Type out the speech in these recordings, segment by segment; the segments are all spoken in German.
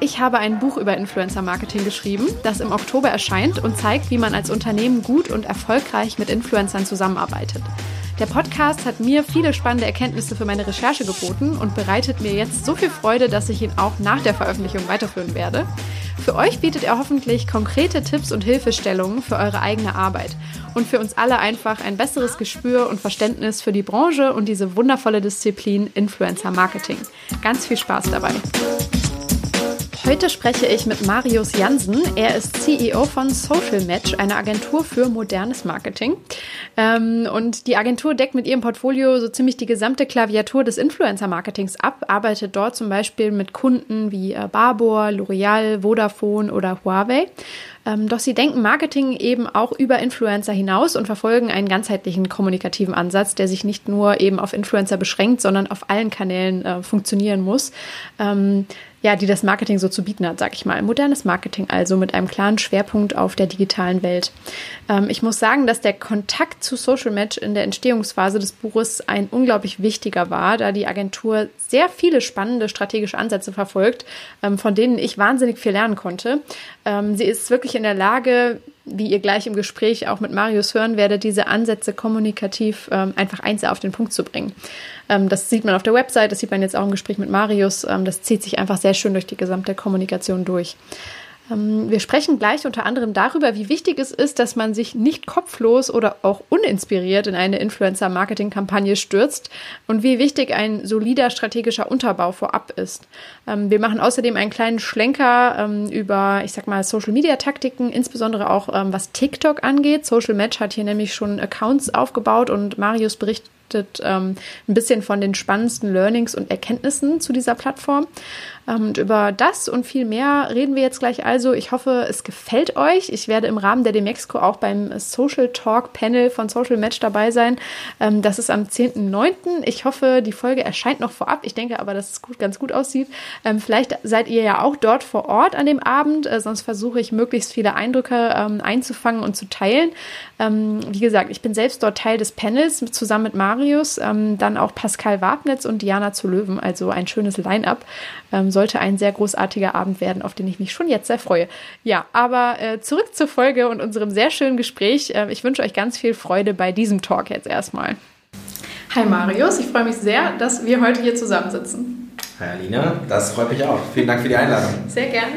Ich habe ein Buch über Influencer Marketing geschrieben, das im Oktober erscheint und zeigt, wie man als Unternehmen gut und erfolgreich mit Influencern zusammenarbeitet. Der Podcast hat mir viele spannende Erkenntnisse für meine Recherche geboten und bereitet mir jetzt so viel Freude, dass ich ihn auch nach der Veröffentlichung weiterführen werde. Für euch bietet er hoffentlich konkrete Tipps und Hilfestellungen für eure eigene Arbeit und für uns alle einfach ein besseres Gespür und Verständnis für die Branche und diese wundervolle Disziplin Influencer Marketing. Ganz viel Spaß dabei. Heute spreche ich mit Marius Jansen. Er ist CEO von Social Match, einer Agentur für modernes Marketing. Ähm, und die Agentur deckt mit ihrem Portfolio so ziemlich die gesamte Klaviatur des Influencer-Marketings ab, arbeitet dort zum Beispiel mit Kunden wie äh, Barbour, L'Oreal, Vodafone oder Huawei. Ähm, doch sie denken Marketing eben auch über Influencer hinaus und verfolgen einen ganzheitlichen kommunikativen Ansatz, der sich nicht nur eben auf Influencer beschränkt, sondern auf allen Kanälen äh, funktionieren muss. Ja, die das Marketing so zu bieten hat, sag ich mal. Modernes Marketing also mit einem klaren Schwerpunkt auf der digitalen Welt. Ähm, ich muss sagen, dass der Kontakt zu Social Match in der Entstehungsphase des Buches ein unglaublich wichtiger war, da die Agentur sehr viele spannende strategische Ansätze verfolgt, ähm, von denen ich wahnsinnig viel lernen konnte. Ähm, sie ist wirklich in der Lage, wie ihr gleich im Gespräch auch mit Marius hören werdet, diese Ansätze kommunikativ ähm, einfach eins auf den Punkt zu bringen. Ähm, das sieht man auf der Website, das sieht man jetzt auch im Gespräch mit Marius. Ähm, das zieht sich einfach sehr schön durch die gesamte Kommunikation durch. Ähm, wir sprechen gleich unter anderem darüber, wie wichtig es ist, dass man sich nicht kopflos oder auch uninspiriert in eine Influencer-Marketing-Kampagne stürzt und wie wichtig ein solider strategischer Unterbau vorab ist. Ähm, wir machen außerdem einen kleinen Schlenker ähm, über, ich sag mal, Social-Media-Taktiken, insbesondere auch was TikTok angeht. Social Match hat hier nämlich schon Accounts aufgebaut und Marius berichtet ein bisschen von den spannendsten Learnings und Erkenntnissen zu dieser Plattform. Ähm, und über das und viel mehr reden wir jetzt gleich also. Ich hoffe, es gefällt euch. Ich werde im Rahmen der Demexco auch beim Social Talk Panel von Social Match dabei sein. Ähm, das ist am 10.9. Ich hoffe, die Folge erscheint noch vorab. Ich denke aber, dass es gut, ganz gut aussieht. Ähm, vielleicht seid ihr ja auch dort vor Ort an dem Abend. Äh, sonst versuche ich möglichst viele Eindrücke einzufangen und zu teilen. Wie gesagt, ich bin selbst dort Teil des Panels zusammen mit Marius, dann auch Pascal Wabnitz und Diana zu Löwen, also ein schönes Line-up. Sollte ein sehr großartiger Abend werden, auf den ich mich schon jetzt sehr freue. Ja, aber äh, zurück zur Folge und unserem sehr schönen Gespräch. Äh, ich wünsche euch ganz viel Freude bei diesem Talk jetzt erstmal. Hi Marius, ich freue mich sehr, dass wir heute hier zusammensitzen. Hi Alina, das freut mich auch. Vielen Dank für die Einladung. Sehr gerne.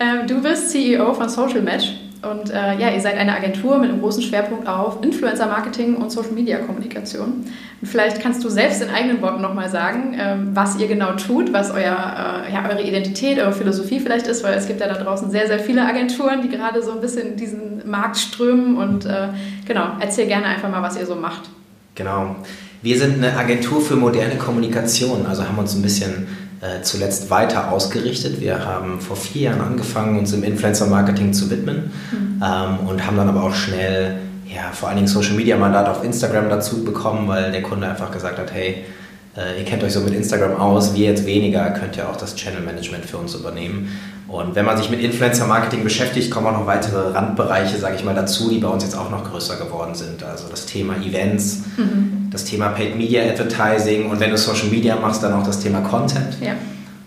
Ähm, du bist CEO von Social Match. Und äh, ja, ihr seid eine Agentur mit einem großen Schwerpunkt auf Influencer-Marketing und Social-Media-Kommunikation. Und vielleicht kannst du selbst in eigenen Worten nochmal sagen, ähm, was ihr genau tut, was euer, äh, ja, eure Identität, eure Philosophie vielleicht ist, weil es gibt ja da draußen sehr, sehr viele Agenturen, die gerade so ein bisschen diesen Markt strömen. Und äh, genau, erzähl gerne einfach mal, was ihr so macht. Genau. Wir sind eine Agentur für moderne Kommunikation, also haben uns ein bisschen äh, zuletzt weiter ausgerichtet. Wir haben vor vier Jahren angefangen, uns im Influencer-Marketing zu widmen mhm. ähm, und haben dann aber auch schnell ja, vor allen Dingen Social-Media-Mandat auf Instagram dazu bekommen, weil der Kunde einfach gesagt hat, hey, äh, ihr kennt euch so mit Instagram aus, wir jetzt weniger, könnt ihr auch das Channel-Management für uns übernehmen. Und wenn man sich mit Influencer-Marketing beschäftigt, kommen auch noch weitere Randbereiche, sage ich mal, dazu, die bei uns jetzt auch noch größer geworden sind. Also das Thema Events, mhm. Das Thema Paid Media Advertising und wenn du Social Media machst, dann auch das Thema Content. Ja.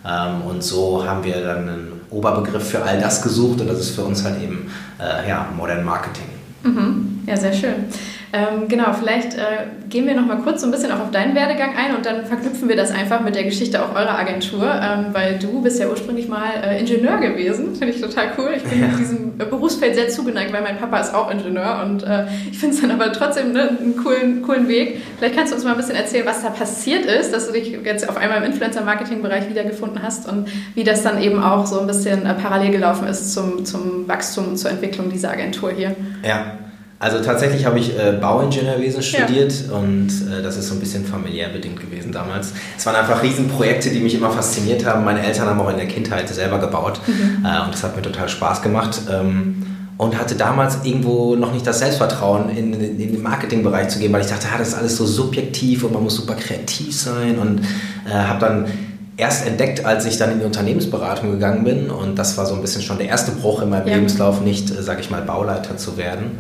Ähm, und so haben wir dann einen Oberbegriff für all das gesucht und das ist für uns halt eben äh, ja, Modern Marketing. Mhm. Ja, sehr schön. Ähm, genau, vielleicht äh, gehen wir noch mal kurz so ein bisschen auch auf deinen Werdegang ein und dann verknüpfen wir das einfach mit der Geschichte auch eurer Agentur, ähm, weil du bist ja ursprünglich mal äh, Ingenieur gewesen. Finde ich total cool. Ich bin ja. diesem Berufsfeld sehr zugeneigt, weil mein Papa ist auch Ingenieur und äh, ich finde es dann aber trotzdem ne, einen coolen, coolen Weg. Vielleicht kannst du uns mal ein bisschen erzählen, was da passiert ist, dass du dich jetzt auf einmal im Influencer-Marketing-Bereich wiedergefunden hast und wie das dann eben auch so ein bisschen äh, parallel gelaufen ist zum, zum Wachstum und zur Entwicklung dieser Agentur hier. Ja. Also tatsächlich habe ich äh, Bauingenieurwesen studiert ja. und äh, das ist so ein bisschen familiär bedingt gewesen damals. Es waren einfach Riesenprojekte, die mich immer fasziniert haben. Meine Eltern haben auch in der Kindheit selber gebaut mhm. äh, und das hat mir total Spaß gemacht. Ähm, und hatte damals irgendwo noch nicht das Selbstvertrauen, in, in, in den Marketingbereich zu gehen, weil ich dachte, ah, das ist alles so subjektiv und man muss super kreativ sein und äh, habe dann erst entdeckt, als ich dann in die Unternehmensberatung gegangen bin und das war so ein bisschen schon der erste Bruch in meinem ja. Lebenslauf, nicht, äh, sage ich mal, Bauleiter zu werden.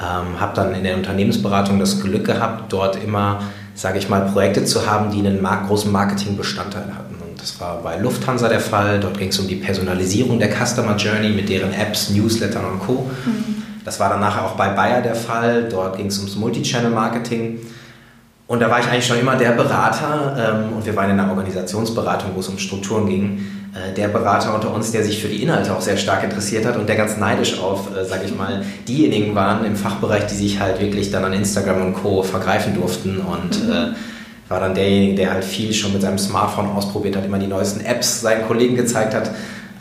Ähm, habe dann in der Unternehmensberatung das Glück gehabt, dort immer, sage ich mal, Projekte zu haben, die einen mark großen Marketingbestandteil hatten. Und das war bei Lufthansa der Fall. Dort ging es um die Personalisierung der Customer Journey mit deren Apps, Newslettern und Co. Mhm. Das war dann nachher auch bei Bayer der Fall. Dort ging es ums Multichannel-Marketing. Und da war ich eigentlich schon immer der Berater ähm, und wir waren in einer Organisationsberatung, wo es um Strukturen ging. Äh, der Berater unter uns, der sich für die Inhalte auch sehr stark interessiert hat und der ganz neidisch auf, äh, sage ich mal, diejenigen waren im Fachbereich, die sich halt wirklich dann an Instagram und Co. vergreifen durften und mhm. äh, war dann derjenige, der halt viel schon mit seinem Smartphone ausprobiert hat, immer die neuesten Apps seinen Kollegen gezeigt hat.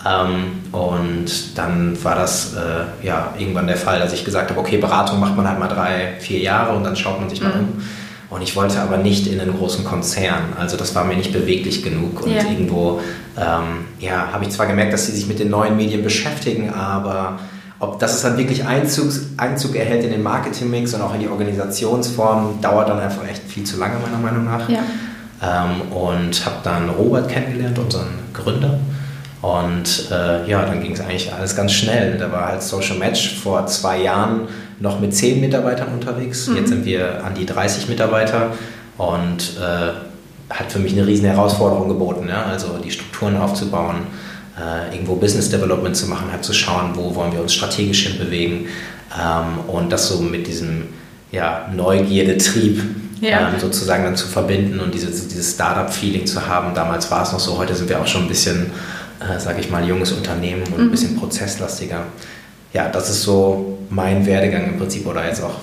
Ähm, und dann war das äh, ja irgendwann der Fall, dass ich gesagt habe, okay, Beratung macht man halt mal drei, vier Jahre und dann schaut man sich mal mhm. um. Und ich wollte aber nicht in einen großen Konzern. Also das war mir nicht beweglich genug. Und ja. irgendwo ähm, ja, habe ich zwar gemerkt, dass sie sich mit den neuen Medien beschäftigen, aber ob das es dann wirklich Einzug, Einzug erhält in den Marketingmix und auch in die Organisationsform, dauert dann einfach echt viel zu lange, meiner Meinung nach. Ja. Ähm, und habe dann Robert kennengelernt, unseren Gründer. Und äh, ja, dann ging es eigentlich alles ganz schnell. Da war halt Social Match vor zwei Jahren noch mit zehn Mitarbeitern unterwegs. Mhm. Jetzt sind wir an die 30 Mitarbeiter und äh, hat für mich eine riesen Herausforderung geboten. Ja? Also die Strukturen aufzubauen, äh, irgendwo Business Development zu machen, halt zu schauen, wo wollen wir uns strategisch hinbewegen ähm, und das so mit diesem ja, Neugierde-Trieb ja. ähm, sozusagen dann zu verbinden und dieses, dieses Startup-Feeling zu haben. Damals war es noch so, heute sind wir auch schon ein bisschen, äh, sage ich mal, junges Unternehmen und mhm. ein bisschen prozesslastiger ja, das ist so mein Werdegang im Prinzip oder jetzt auch,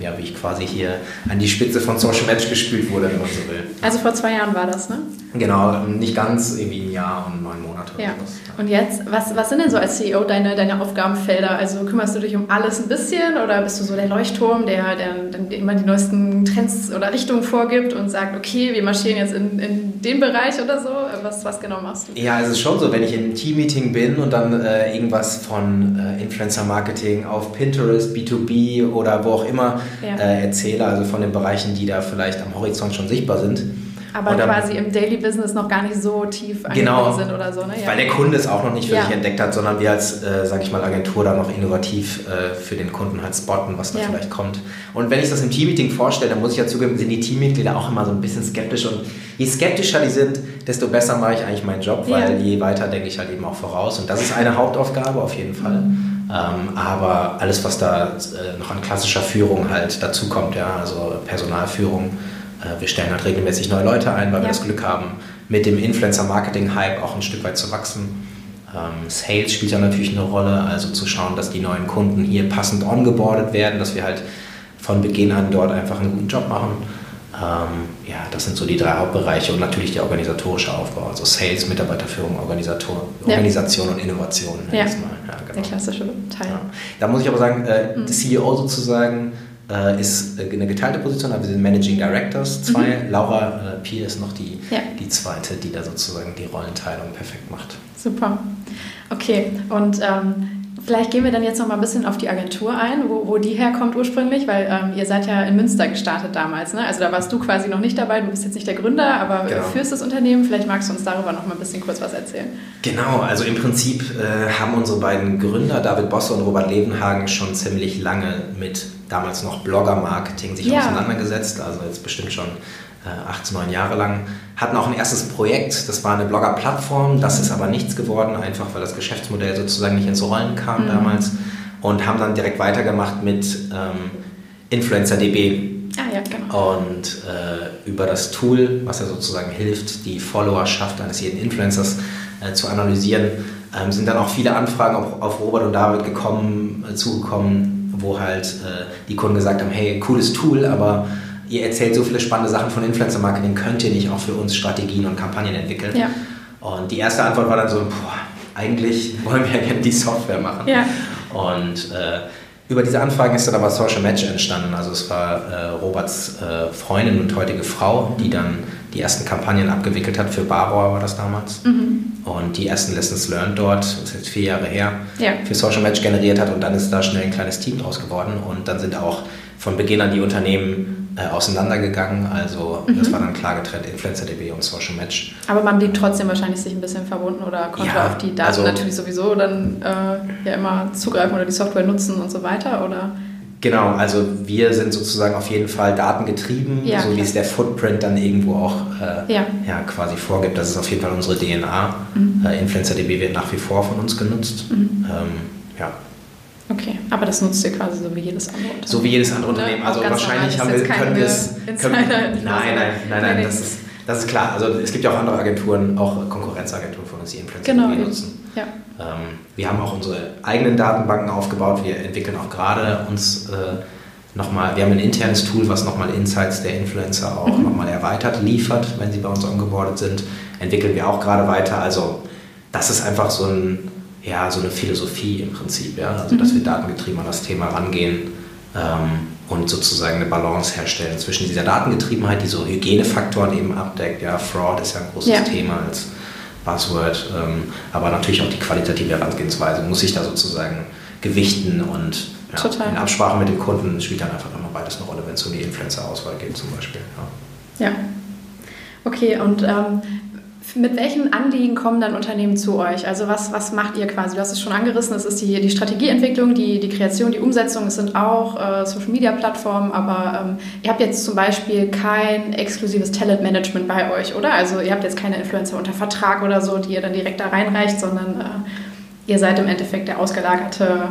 ja, wie ich quasi hier an die Spitze von Social Match gespült wurde, wenn man so will. Also vor zwei Jahren war das, ne? Genau, nicht ganz, irgendwie ein Jahr und neun Monate. Ja. Und jetzt, was, was sind denn so als CEO deine, deine Aufgabenfelder? Also kümmerst du dich um alles ein bisschen oder bist du so der Leuchtturm, der, der, der immer die neuesten Trends oder Richtungen vorgibt und sagt, okay, wir marschieren jetzt in, in den Bereich oder so? Was, was genau machst du? Ja, es ist schon so, wenn ich in einem Team-Meeting bin und dann äh, irgendwas von äh, Influencer-Marketing auf Pinterest, B2B oder wo auch immer ja. äh, erzähle, also von den Bereichen, die da vielleicht am Horizont schon sichtbar sind aber dann, quasi im Daily Business noch gar nicht so tief genau, sind oder so. Ne? Ja. Weil der Kunde es auch noch nicht für ja. sich entdeckt hat, sondern wir als, äh, sage ich mal, Agentur da noch innovativ äh, für den Kunden halt spotten, was da ja. vielleicht kommt. Und wenn ich das im Teammeeting vorstelle, dann muss ich ja zugeben, sind die Teammitglieder auch immer so ein bisschen skeptisch. Und je skeptischer die sind, desto besser mache ich eigentlich meinen Job, weil je weiter denke ich halt eben auch voraus. Und das ist eine Hauptaufgabe auf jeden Fall. Mhm. Ähm, aber alles, was da äh, noch an klassischer Führung halt dazukommt, ja, also Personalführung, wir stellen halt regelmäßig neue Leute ein, weil ja. wir das Glück haben, mit dem Influencer-Marketing-Hype auch ein Stück weit zu wachsen. Ähm, Sales spielt ja natürlich eine Rolle, also zu schauen, dass die neuen Kunden hier passend ongeboardet werden, dass wir halt von Beginn an dort einfach einen guten Job machen. Ähm, ja, das sind so die drei Hauptbereiche und natürlich der organisatorische Aufbau, also Sales, Mitarbeiterführung, Organisator, ja. Organisation und Innovation. Ja. ja genau. Der klassische Teil. Ja. Da muss ich aber sagen, äh, mhm. CEO sozusagen äh, ist eine geteilte Position, aber wir sind Managing Directors, zwei. Mhm. Laura äh, Pier ist noch die, ja. die zweite, die da sozusagen die Rollenteilung perfekt macht. Super. Okay, und ähm, Vielleicht gehen wir dann jetzt noch mal ein bisschen auf die Agentur ein, wo, wo die herkommt ursprünglich, weil ähm, ihr seid ja in Münster gestartet damals. Ne? Also da warst du quasi noch nicht dabei, du bist jetzt nicht der Gründer, aber genau. führst das Unternehmen. Vielleicht magst du uns darüber noch mal ein bisschen kurz was erzählen. Genau, also im Prinzip äh, haben unsere beiden Gründer, David Bosse und Robert Levenhagen, schon ziemlich lange mit damals noch Blogger-Marketing sich ja. auseinandergesetzt. Also jetzt bestimmt schon 18, äh, 9 Jahre lang. Hatten auch ein erstes Projekt, das war eine Blogger-Plattform, das ist aber nichts geworden, einfach weil das Geschäftsmodell sozusagen nicht ins Rollen kam mhm. damals. Und haben dann direkt weitergemacht mit ähm, InfluencerDB. Ah, ja, genau. Und äh, über das Tool, was ja sozusagen hilft, die Followerschaft eines jeden Influencers äh, zu analysieren, ähm, sind dann auch viele Anfragen auf, auf Robert und David gekommen, äh, zugekommen, wo halt äh, die Kunden gesagt haben, hey, cooles Tool, aber ihr erzählt so viele spannende Sachen von Influencer Marketing, könnt ihr nicht auch für uns Strategien und Kampagnen entwickeln? Ja. Und die erste Antwort war dann so, boah, eigentlich wollen wir ja gerne die Software machen. Ja. Und äh, über diese Anfragen ist dann aber Social Match entstanden. Also es war äh, Roberts äh, Freundin und heutige Frau, die dann die ersten Kampagnen abgewickelt hat. Für Barbauer war das damals. Mhm. Und die ersten Lessons learned dort, das ist jetzt vier Jahre her, ja. für Social Match generiert hat. Und dann ist da schnell ein kleines Team draus geworden. Und dann sind auch von Beginn an die Unternehmen äh, auseinandergegangen. Also mhm. das war dann klar getrennt, InfluencerDB und Social Match. Aber man blieb trotzdem wahrscheinlich sich ein bisschen verbunden oder konnte ja, auf die Daten also, natürlich sowieso dann äh, ja immer zugreifen oder die Software nutzen und so weiter, oder? Genau, also wir sind sozusagen auf jeden Fall datengetrieben, ja, so wie es der Footprint dann irgendwo auch äh, ja. ja. quasi vorgibt. Das ist auf jeden Fall unsere DNA. Mhm. Äh, InfluencerDB wird nach wie vor von uns genutzt. Mhm. Ähm, ja. Okay, aber das nutzt ihr quasi so wie jedes andere Unternehmen. So wie jedes andere Unternehmen. Also wahrscheinlich haben wir, können wir es. Nein, nein, nein, nein, das ist, das ist klar. Also es gibt ja auch andere Agenturen, auch Konkurrenzagenturen von uns, die InfluencerDB genau, nutzen. Ja. Ähm, wir haben auch unsere eigenen Datenbanken aufgebaut. Wir entwickeln auch gerade uns äh, nochmal, wir haben ein internes Tool, was nochmal Insights der Influencer auch mhm. nochmal erweitert liefert, wenn sie bei uns ongeboardet sind. Entwickeln wir auch gerade weiter. Also das ist einfach so, ein, ja, so eine Philosophie im Prinzip, ja? also dass mhm. wir datengetrieben an das Thema rangehen. Ähm, und sozusagen eine Balance herstellen zwischen dieser Datengetriebenheit, die so Hygienefaktoren eben abdeckt. Ja, Fraud ist ja ein großes ja. Thema als Buzzword, ähm, aber natürlich auch die qualitative Herangehensweise muss sich da sozusagen gewichten und ja, in Absprache mit dem Kunden spielt dann einfach immer beides eine Rolle, wenn es um die Influencer-Auswahl geht zum Beispiel. Ja, ja. okay und ähm, mit welchen Anliegen kommen dann Unternehmen zu euch? Also was, was macht ihr quasi? Du hast es schon angerissen, es ist die, die Strategieentwicklung, die, die Kreation, die Umsetzung, es sind auch äh, Social-Media-Plattformen, aber ähm, ihr habt jetzt zum Beispiel kein exklusives Talent-Management bei euch, oder? Also ihr habt jetzt keine Influencer unter Vertrag oder so, die ihr dann direkt da reinreicht, sondern äh, ihr seid im Endeffekt der ausgelagerte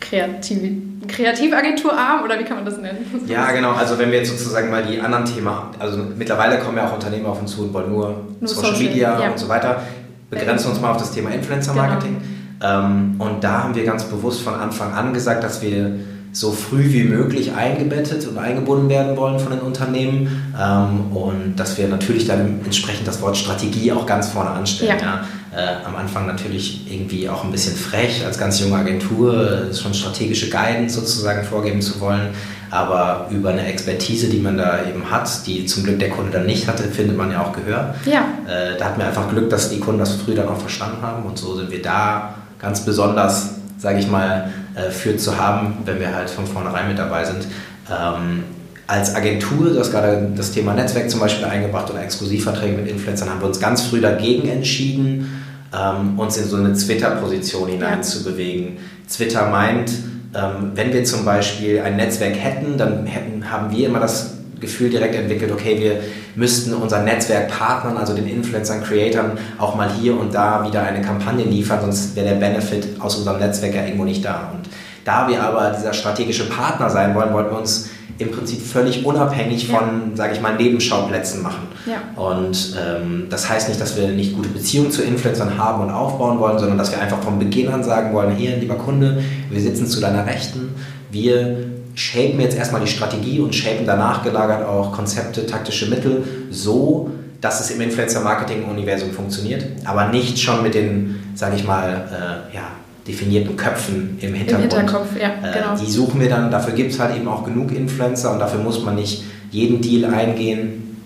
Kreativ Kreativagenturarm oder wie kann man das nennen? Ja, genau. Also wenn wir jetzt sozusagen mal die anderen Themen, also mittlerweile kommen ja auch Unternehmen auf uns zu und wollen nur, nur Social, Social, Media ja. und so weiter. Begrenzen uns mal auf das Thema Influencer Marketing. Genau. Ähm, und da haben wir ganz bewusst von Anfang an gesagt, dass wir so früh wie möglich eingebettet und eingebunden werden wollen von den Unternehmen ähm, und dass wir natürlich dann entsprechend das Wort Strategie auch ganz vorne anstellen. Ja. ja. Äh, am Anfang natürlich irgendwie auch ein bisschen frech als ganz junge Agentur, schon strategische Guidance sozusagen vorgeben zu wollen, aber über eine Expertise, die man da eben hat, die zum Glück der Kunde dann nicht hatte, findet man ja auch Gehör. Ja. Äh, da hatten wir einfach Glück, dass die Kunden das früh dann auch verstanden haben und so sind wir da ganz besonders, sage ich mal, äh, für zu haben, wenn wir halt von vornherein mit dabei sind. Ähm, als Agentur, du hast gerade das Thema Netzwerk zum Beispiel eingebracht oder Exklusivverträge mit Influencern, haben wir uns ganz früh dagegen entschieden, ähm, uns in so eine Twitter-Position hineinzubewegen. Twitter meint, ähm, wenn wir zum Beispiel ein Netzwerk hätten, dann hätten, haben wir immer das Gefühl direkt entwickelt, okay, wir müssten unseren Netzwerkpartnern, also den Influencern, Creatoren, auch mal hier und da wieder eine Kampagne liefern, sonst wäre der Benefit aus unserem Netzwerk ja irgendwo nicht da. Und da wir aber dieser strategische Partner sein wollen, wollten wir uns im Prinzip völlig unabhängig von, ja. sage ich mal, Nebenschauplätzen machen. Ja. Und ähm, das heißt nicht, dass wir nicht gute Beziehungen zu Influencern haben und aufbauen wollen, sondern dass wir einfach von Beginn an sagen wollen, hier, lieber Kunde, wir sitzen zu deiner Rechten, wir shapen jetzt erstmal die Strategie und shapen danach gelagert auch Konzepte, taktische Mittel so, dass es im Influencer-Marketing-Universum funktioniert, aber nicht schon mit den, sage ich mal, äh, ja, definierten Köpfen im Hintergrund. Im Hinterkopf, ja, äh, genau. die suchen wir dann, dafür gibt es halt eben auch genug Influencer und dafür muss man nicht jeden Deal eingehen,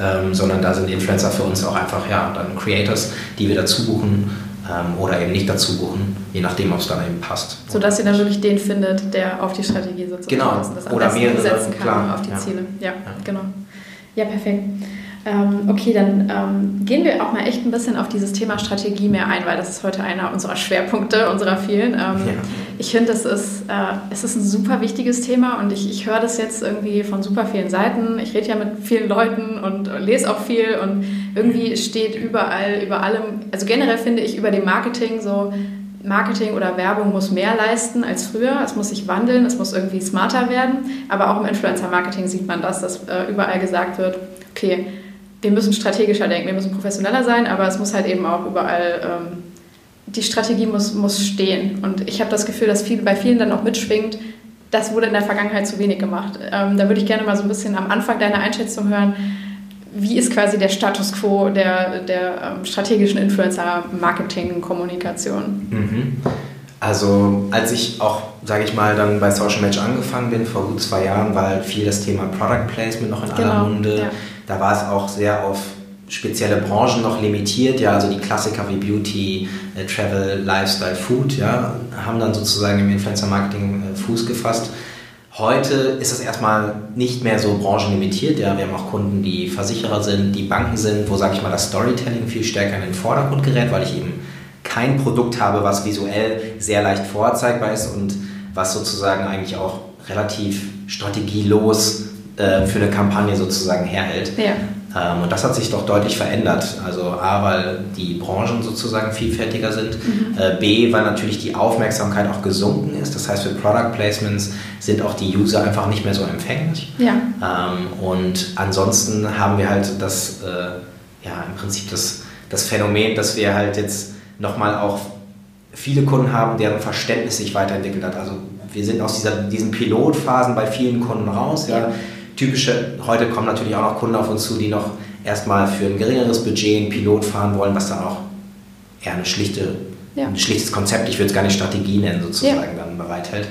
ähm, sondern da sind Influencer für uns auch einfach ja, dann Creators, die wir dazu buchen oder eben nicht dazu buchen, je nachdem, ob es dann eben passt. Sodass ihr dann wirklich den findet, der auf die Strategie sozusagen genau. das oder mehrere, setzen kann klar. auf die ja. Ziele. Ja, ja, genau. Ja, perfekt. Ähm, okay, dann ähm, gehen wir auch mal echt ein bisschen auf dieses Thema Strategie mehr ein, weil das ist heute einer unserer Schwerpunkte, unserer vielen. Ähm, ja. Ich finde, es ist, äh, es ist ein super wichtiges Thema und ich, ich höre das jetzt irgendwie von super vielen Seiten. Ich rede ja mit vielen Leuten und, und lese auch viel und irgendwie steht überall, über allem, also generell finde ich über dem Marketing so, Marketing oder Werbung muss mehr leisten als früher. Es muss sich wandeln, es muss irgendwie smarter werden. Aber auch im Influencer-Marketing sieht man das, dass äh, überall gesagt wird, okay, wir müssen strategischer denken, wir müssen professioneller sein, aber es muss halt eben auch überall, ähm, die Strategie muss, muss stehen. Und ich habe das Gefühl, dass viel, bei vielen dann auch mitschwingt, das wurde in der Vergangenheit zu wenig gemacht. Ähm, da würde ich gerne mal so ein bisschen am Anfang deine Einschätzung hören. Wie ist quasi der Status quo der, der ähm, strategischen Influencer-Marketing-Kommunikation? Mhm. Also als ich auch, sage ich mal, dann bei Social Match angefangen bin, vor gut zwei Jahren, war halt viel das Thema Product Placement noch in genau, aller Munde. Ja. Da war es auch sehr auf spezielle Branchen noch limitiert, ja, also die Klassiker wie Beauty, äh, Travel, Lifestyle, Food, ja, haben dann sozusagen im Influencer-Marketing äh, Fuß gefasst. Heute ist es erstmal nicht mehr so branchenlimitiert. Ja, wir haben auch Kunden, die Versicherer sind, die Banken sind, wo, sage ich mal, das Storytelling viel stärker in den Vordergrund gerät, weil ich eben kein Produkt habe, was visuell sehr leicht vorzeigbar ist und was sozusagen eigentlich auch relativ strategielos äh, für eine Kampagne sozusagen herhält. Ja. Ähm, und das hat sich doch deutlich verändert. Also A, weil die Branchen sozusagen vielfältiger sind. Mhm. Äh, B, weil natürlich die Aufmerksamkeit auch gesunken ist. Das heißt, für Product Placements sind auch die User einfach nicht mehr so empfänglich. Ja. Ähm, und ansonsten haben wir halt das, äh, ja, im Prinzip das, das Phänomen, dass wir halt jetzt nochmal auch viele Kunden haben, deren Verständnis sich weiterentwickelt hat. Also wir sind aus dieser, diesen Pilotphasen bei vielen Kunden raus. Ja. Typische, heute kommen natürlich auch noch Kunden auf uns zu, die noch erstmal für ein geringeres Budget einen Pilot fahren wollen, was dann auch eher eine schlichte, ja. ein schlichtes Konzept, ich würde es gar nicht Strategie nennen, sozusagen ja. dann bereithält.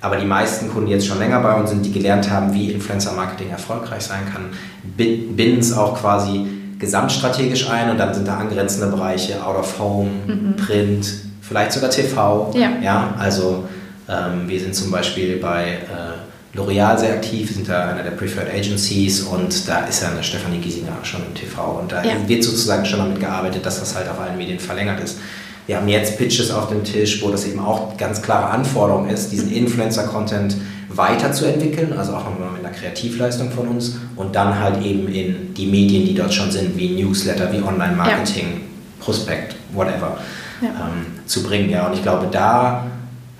Aber die meisten Kunden, die jetzt schon länger bei uns sind, die gelernt haben, wie Influencer-Marketing erfolgreich sein kann, binden es auch quasi gesamtstrategisch ein und dann sind da angrenzende Bereiche, Out of Home, mhm. Print, vielleicht sogar TV. Ja. ja also ähm, wir sind zum Beispiel bei äh, L'Oreal sehr aktiv, wir sind da einer der Preferred Agencies und da ist ja eine Stefanie Giesinger schon im TV und da ja. wird sozusagen schon damit gearbeitet, dass das halt auf allen Medien verlängert ist. Wir haben jetzt Pitches auf dem Tisch, wo das eben auch ganz klare Anforderung ist, diesen Influencer-Content weiterzuentwickeln, also auch nochmal mit einer Kreativleistung von uns und dann halt eben in die Medien, die dort schon sind, wie Newsletter, wie Online-Marketing, ja. Prospekt, whatever, ja. ähm, zu bringen. Ja, und ich glaube, da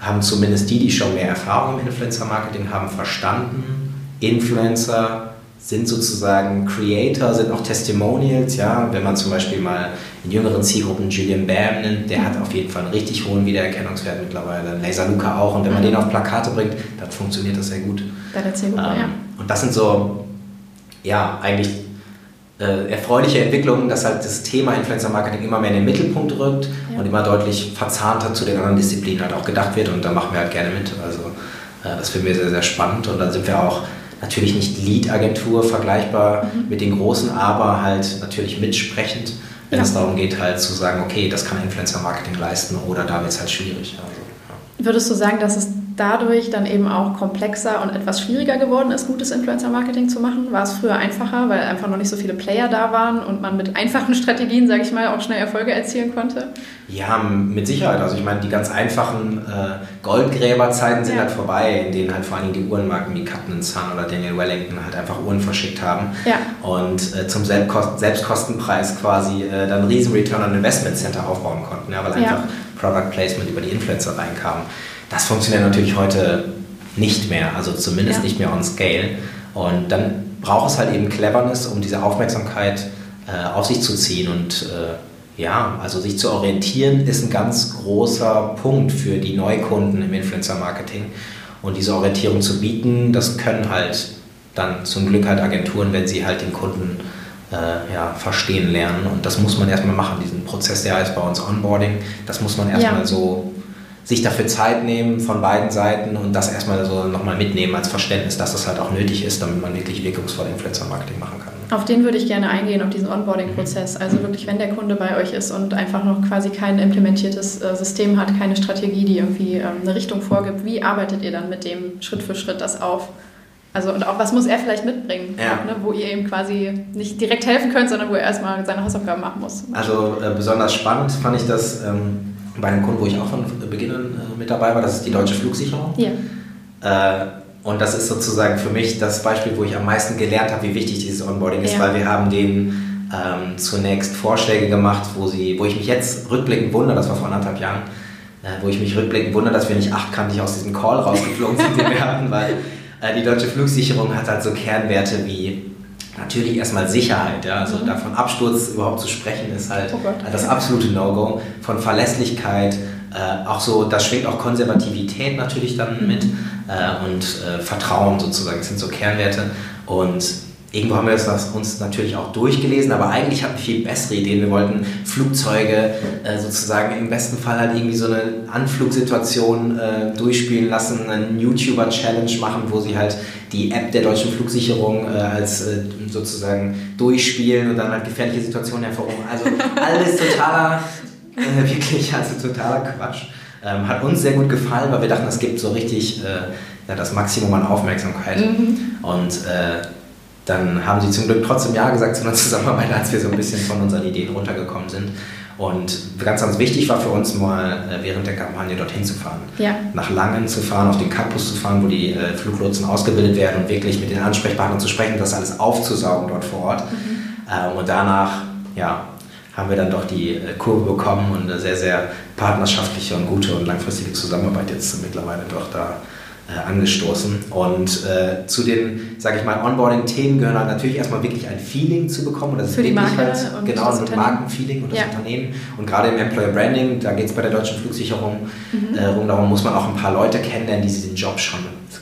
haben zumindest die, die schon mehr Erfahrung im Influencer-Marketing haben, verstanden, Influencer sind sozusagen Creator, sind auch Testimonials, ja, wenn man zum Beispiel mal in jüngeren Zielgruppen Julian Bam nimmt, der hat auf jeden Fall einen richtig hohen Wiedererkennungswert mittlerweile, Laser Luca auch und wenn man den auf Plakate bringt, dann funktioniert das sehr gut. Bei der Zielgruppe, ähm, ja. Und das sind so, ja, eigentlich äh, erfreuliche Entwicklung, dass halt das Thema Influencer Marketing immer mehr in den Mittelpunkt rückt ja. und immer deutlich verzahnter zu den anderen Disziplinen halt auch gedacht wird und da machen wir halt gerne mit. Also äh, das finden wir sehr, sehr spannend und dann sind wir auch natürlich nicht Lead-Agentur vergleichbar mhm. mit den großen, aber halt natürlich mitsprechend, wenn ja. es darum geht halt zu sagen, okay, das kann Influencer Marketing leisten oder da wird es halt schwierig. Also, ja. Würdest du sagen, dass es dadurch dann eben auch komplexer und etwas schwieriger geworden ist, gutes Influencer-Marketing zu machen? War es früher einfacher, weil einfach noch nicht so viele Player da waren und man mit einfachen Strategien, sage ich mal, auch schnell Erfolge erzielen konnte? Ja, mit Sicherheit. Also ich meine, die ganz einfachen äh, Goldgräberzeiten sind ja. halt vorbei, in denen halt vor allem die Uhrenmarken wie Captain Sun oder Daniel Wellington halt einfach Uhren verschickt haben ja. und äh, zum Selbstkost Selbstkostenpreis quasi äh, dann riesen Return on Investment Center aufbauen konnten, ja, weil einfach ja. Product Placement über die Influencer reinkam. Das funktioniert natürlich heute nicht mehr, also zumindest ja. nicht mehr on scale. Und dann braucht es halt eben Cleverness, um diese Aufmerksamkeit äh, auf sich zu ziehen. Und äh, ja, also sich zu orientieren ist ein ganz großer Punkt für die Neukunden im Influencer-Marketing. Und diese Orientierung zu bieten, das können halt dann zum Glück halt Agenturen, wenn sie halt den Kunden äh, ja, verstehen lernen. Und das muss man erstmal machen, diesen Prozess, der heißt bei uns Onboarding. Das muss man erstmal ja. so sich dafür Zeit nehmen von beiden Seiten und das erstmal so nochmal mitnehmen als Verständnis, dass das halt auch nötig ist, damit man wirklich wirkungsvoll Influencer-Marketing machen kann. Auf den würde ich gerne eingehen, auf diesen Onboarding-Prozess. Also wirklich, wenn der Kunde bei euch ist und einfach noch quasi kein implementiertes äh, System hat, keine Strategie, die irgendwie ähm, eine Richtung vorgibt, wie arbeitet ihr dann mit dem Schritt für Schritt das auf? Also und auch was muss er vielleicht mitbringen, ja. ne, wo ihr ihm quasi nicht direkt helfen könnt, sondern wo er erstmal seine Hausaufgaben machen muss. Also äh, besonders spannend fand ich das ähm, bei einem Kunden, wo ich auch von Beginn an äh, mit dabei war, das ist die Deutsche Flugsicherung. Ja. Äh, und das ist sozusagen für mich das Beispiel, wo ich am meisten gelernt habe, wie wichtig dieses Onboarding ist, ja. weil wir haben denen ähm, zunächst Vorschläge gemacht, wo, sie, wo ich mich jetzt rückblickend wundere, das war vor anderthalb Jahren, äh, wo ich mich rückblickend wundere, dass wir nicht achtkantig aus diesem Call rausgeflogen sind, den wir hatten, weil äh, die Deutsche Flugsicherung hat halt so Kernwerte wie Natürlich erstmal Sicherheit, ja, also mhm. davon Absturz überhaupt zu sprechen ist halt oh das absolute No-Go. Von Verlässlichkeit, äh, auch so, da schwingt auch Konservativität natürlich dann mhm. mit äh, und äh, Vertrauen sozusagen, das sind so Kernwerte. Und Irgendwo haben wir das uns natürlich auch durchgelesen, aber eigentlich hatten wir viel bessere Ideen. Wir wollten Flugzeuge äh, sozusagen im besten Fall halt irgendwie so eine Anflugsituation äh, durchspielen lassen, einen YouTuber-Challenge machen, wo sie halt die App der deutschen Flugsicherung äh, als äh, sozusagen durchspielen und dann halt gefährliche Situationen hervorrufen. Also alles totaler, äh, wirklich, also totaler Quatsch. Ähm, hat uns sehr gut gefallen, weil wir dachten, es gibt so richtig äh, ja, das Maximum an Aufmerksamkeit. Mhm. Und dann haben sie zum Glück trotzdem Ja gesagt zu einer Zusammenarbeit, als wir so ein bisschen von unseren Ideen runtergekommen sind. Und ganz, ganz wichtig war für uns mal äh, während der Kampagne dorthin zu fahren. Ja. Nach Langen zu fahren, auf den Campus zu fahren, wo die äh, Fluglotsen ausgebildet werden und wirklich mit den Ansprechpartnern zu sprechen, das alles aufzusaugen dort vor Ort. Mhm. und danach, ja, haben wir dann doch die äh, Kurve bekommen und eine sehr, sehr partnerschaftliche und gute und langfristige Zusammenarbeit jetzt mittlerweile doch da angestoßen. Und äh, zu den, sage ich mal, Onboarding-Themen gehören halt natürlich erstmal wirklich ein Feeling zu bekommen. Und das Für die Marke halt, und genau, das ein Markenfeeling und das ja. Unternehmen. Und gerade im Employer Branding, da geht es bei der deutschen Flugsicherung mhm. äh, rum, darum muss man auch ein paar Leute kennenlernen, die diesen Job schon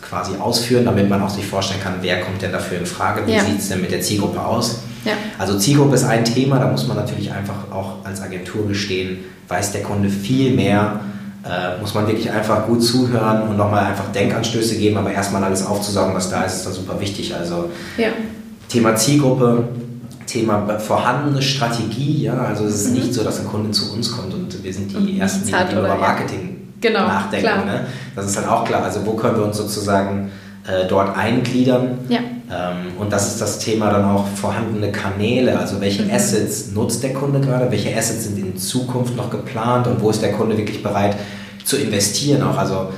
quasi ausführen, damit man auch sich vorstellen kann, wer kommt denn dafür in Frage, wie ja. sieht es denn mit der Zielgruppe aus. Ja. Also Zielgruppe ist ein Thema, da muss man natürlich einfach auch als Agentur gestehen, weiß der Kunde viel mehr äh, muss man wirklich einfach gut zuhören und nochmal einfach Denkanstöße geben, aber erstmal alles aufzusaugen, was da ist, ist da super wichtig. Also ja. Thema Zielgruppe, Thema vorhandene Strategie, ja, also es ist mhm. nicht so, dass ein Kunde zu uns kommt und wir sind die mhm. Ersten, die, die über Marketing genau, nachdenken. Ne? Das ist dann auch klar. Also wo können wir uns sozusagen äh, dort eingliedern? Ja. Ähm, und das ist das Thema dann auch vorhandene Kanäle, also welche mhm. Assets nutzt der Kunde gerade, welche Assets sind in Zukunft noch geplant und wo ist der Kunde wirklich bereit zu investieren auch. Also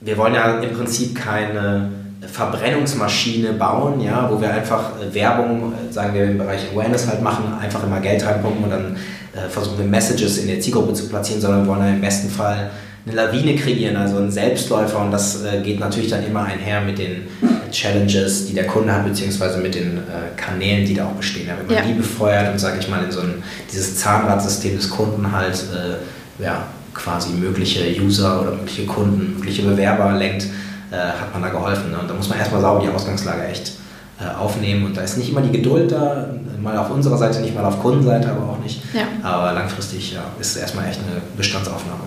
wir wollen ja im Prinzip keine Verbrennungsmaschine bauen, ja, wo wir einfach äh, Werbung, äh, sagen wir im Bereich Awareness halt machen, einfach immer Geld reinpumpen und dann äh, versuchen wir Messages in der Zielgruppe zu platzieren, sondern wir wollen ja im besten Fall eine Lawine kreieren, also einen Selbstläufer und das äh, geht natürlich dann immer einher mit den Challenges, die der Kunde hat, beziehungsweise mit den äh, Kanälen, die da auch bestehen. Ja, wenn man ja. die befeuert und, sage ich mal, in so ein, dieses Zahnradsystem des Kunden halt, äh, ja, quasi mögliche User oder mögliche Kunden, mögliche Bewerber lenkt, äh, hat man da geholfen. Ne? Und da muss man erstmal sauber die Ausgangslage echt äh, aufnehmen und da ist nicht immer die Geduld da, mal auf unserer Seite nicht, mal auf Kundenseite aber auch nicht. Ja. Aber langfristig ja, ist erstmal echt eine Bestandsaufnahme.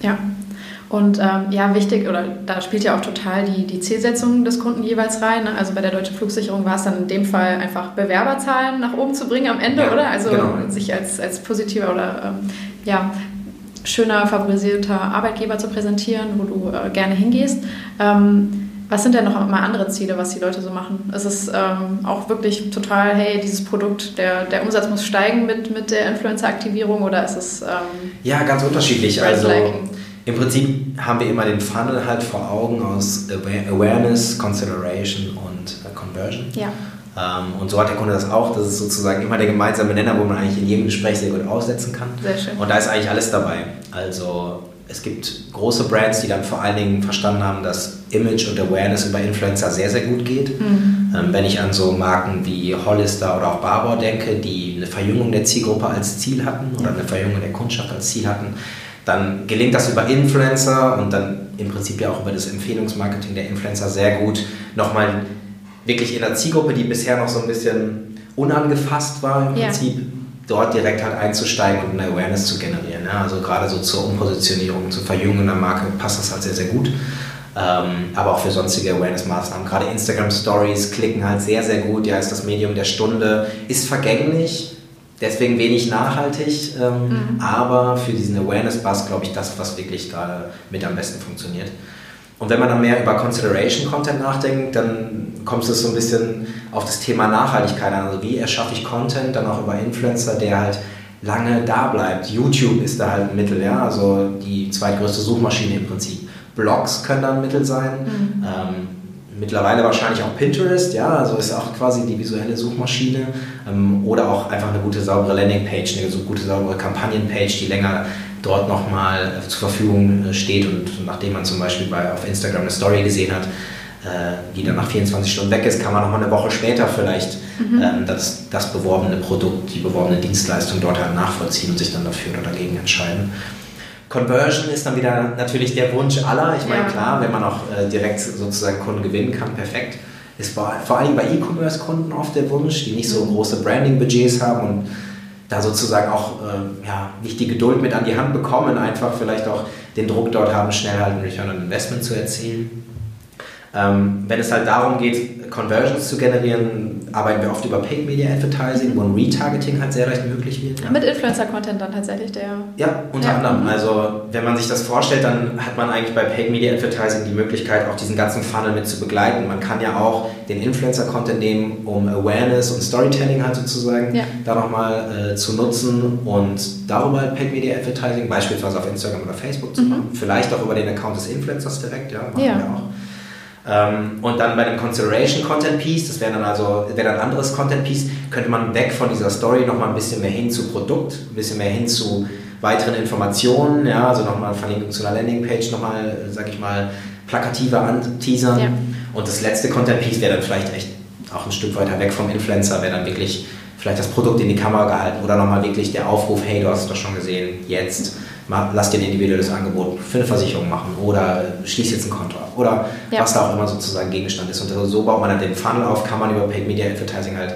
Ja. ja. Und ähm, ja, wichtig, oder da spielt ja auch total die, die Zielsetzung des Kunden jeweils rein. Ne? Also bei der Deutschen Flugsicherung war es dann in dem Fall einfach Bewerberzahlen nach oben zu bringen am Ende, ja, oder? Also genau. sich als, als positiver oder ähm, ja, schöner, favorisierter Arbeitgeber zu präsentieren, wo du äh, gerne hingehst. Ähm, was sind denn noch mal andere Ziele, was die Leute so machen? Ist es ähm, auch wirklich total, hey, dieses Produkt, der, der Umsatz muss steigen mit, mit der Influencer-Aktivierung oder ist es. Ähm, ja, ganz unterschiedlich. Also im Prinzip haben wir immer den Funnel halt vor Augen aus Awareness, Consideration und äh, Conversion. Ja. Ähm, und so hat der Kunde das auch. Das ist sozusagen immer der gemeinsame Nenner, wo man eigentlich in jedem Gespräch sehr gut aussetzen kann. Sehr schön. Und da ist eigentlich alles dabei. Also es gibt große Brands, die dann vor allen Dingen verstanden haben, dass Image und Awareness über Influencer sehr, sehr gut geht. Mhm. Ähm, wenn ich an so Marken wie Hollister oder auch Barbour denke, die eine Verjüngung der Zielgruppe als Ziel hatten oder eine Verjüngung der Kundschaft als Ziel hatten, dann gelingt das über Influencer und dann im Prinzip ja auch über das Empfehlungsmarketing der Influencer sehr gut, nochmal wirklich in der Zielgruppe, die bisher noch so ein bisschen unangefasst war im Prinzip, ja. dort direkt halt einzusteigen und eine Awareness zu generieren. Ja? Also gerade so zur Umpositionierung, zur Verjüngung der Marke passt das halt sehr, sehr gut. Ähm, aber auch für sonstige Awareness-Maßnahmen. Gerade Instagram Stories klicken halt sehr, sehr gut. Ja, ist das Medium der Stunde, ist vergänglich, deswegen wenig nachhaltig, ähm, mhm. aber für diesen Awareness-Buzz glaube ich das, was wirklich gerade mit am besten funktioniert. Und wenn man dann mehr über Consideration Content nachdenkt, dann kommt es so ein bisschen auf das Thema Nachhaltigkeit an. Also wie erschaffe ich Content, dann auch über Influencer, der halt lange da bleibt. YouTube ist da halt ein Mittel, ja, also die zweitgrößte Suchmaschine im Prinzip. Blogs können dann ein Mittel sein. Mhm. Ähm, mittlerweile wahrscheinlich auch Pinterest, ja, also ist auch quasi die visuelle Suchmaschine. Ähm, oder auch einfach eine gute, saubere Landingpage, eine so gute, saubere Kampagnenpage, die länger dort nochmal äh, zur Verfügung äh, steht und nachdem man zum Beispiel bei, auf Instagram eine Story gesehen hat, äh, die dann nach 24 Stunden weg ist, kann man nochmal eine Woche später vielleicht mhm. ähm, das, das beworbene Produkt, die beworbene Dienstleistung dort halt nachvollziehen und sich dann dafür oder dagegen entscheiden. Conversion ist dann wieder natürlich der Wunsch aller. Ich meine, ja. klar, wenn man auch äh, direkt sozusagen Kunden gewinnen kann, perfekt. ist vor, vor allem bei E-Commerce-Kunden oft der Wunsch, die nicht so mhm. große Branding-Budgets haben und da sozusagen auch äh, ja, nicht die Geduld mit an die Hand bekommen, einfach vielleicht auch den Druck dort haben, schnell halt ein Return on Investment zu erzielen. Ähm, wenn es halt darum geht, Conversions zu generieren, arbeiten wir oft über Paid Media Advertising, wo ein Retargeting halt sehr leicht möglich wird. Ja. Mit Influencer-Content dann tatsächlich, der. Ja, unter ja. anderem. Also, wenn man sich das vorstellt, dann hat man eigentlich bei Paid Media Advertising die Möglichkeit, auch diesen ganzen Funnel mit zu begleiten. Man kann ja auch den Influencer-Content nehmen, um Awareness und Storytelling halt sozusagen ja. da nochmal äh, zu nutzen und darüber halt Paid Media Advertising, beispielsweise auf Instagram oder Facebook zu mhm. machen. Vielleicht auch über den Account des Influencers direkt, ja, machen ja. wir auch. Ähm, und dann bei dem Consideration Content Piece, das wäre dann also wäre dann ein anderes Content Piece, könnte man weg von dieser Story nochmal ein bisschen mehr hin zu Produkt, ein bisschen mehr hin zu weiteren Informationen, ja, also nochmal Verlinkung zu einer Landingpage, nochmal, sag ich mal, plakativer anteasern. Ja. Und das letzte Content Piece wäre dann vielleicht echt auch ein Stück weiter weg vom Influencer, wäre dann wirklich vielleicht das Produkt in die Kamera gehalten oder nochmal wirklich der Aufruf, hey, du hast es doch schon gesehen, jetzt lass dir ein individuelles Angebot für eine Versicherung machen oder schließ jetzt ein Konto ab oder ja. was da auch immer sozusagen Gegenstand ist. Und so baut man dann den Funnel auf, kann man über Paid Media Advertising halt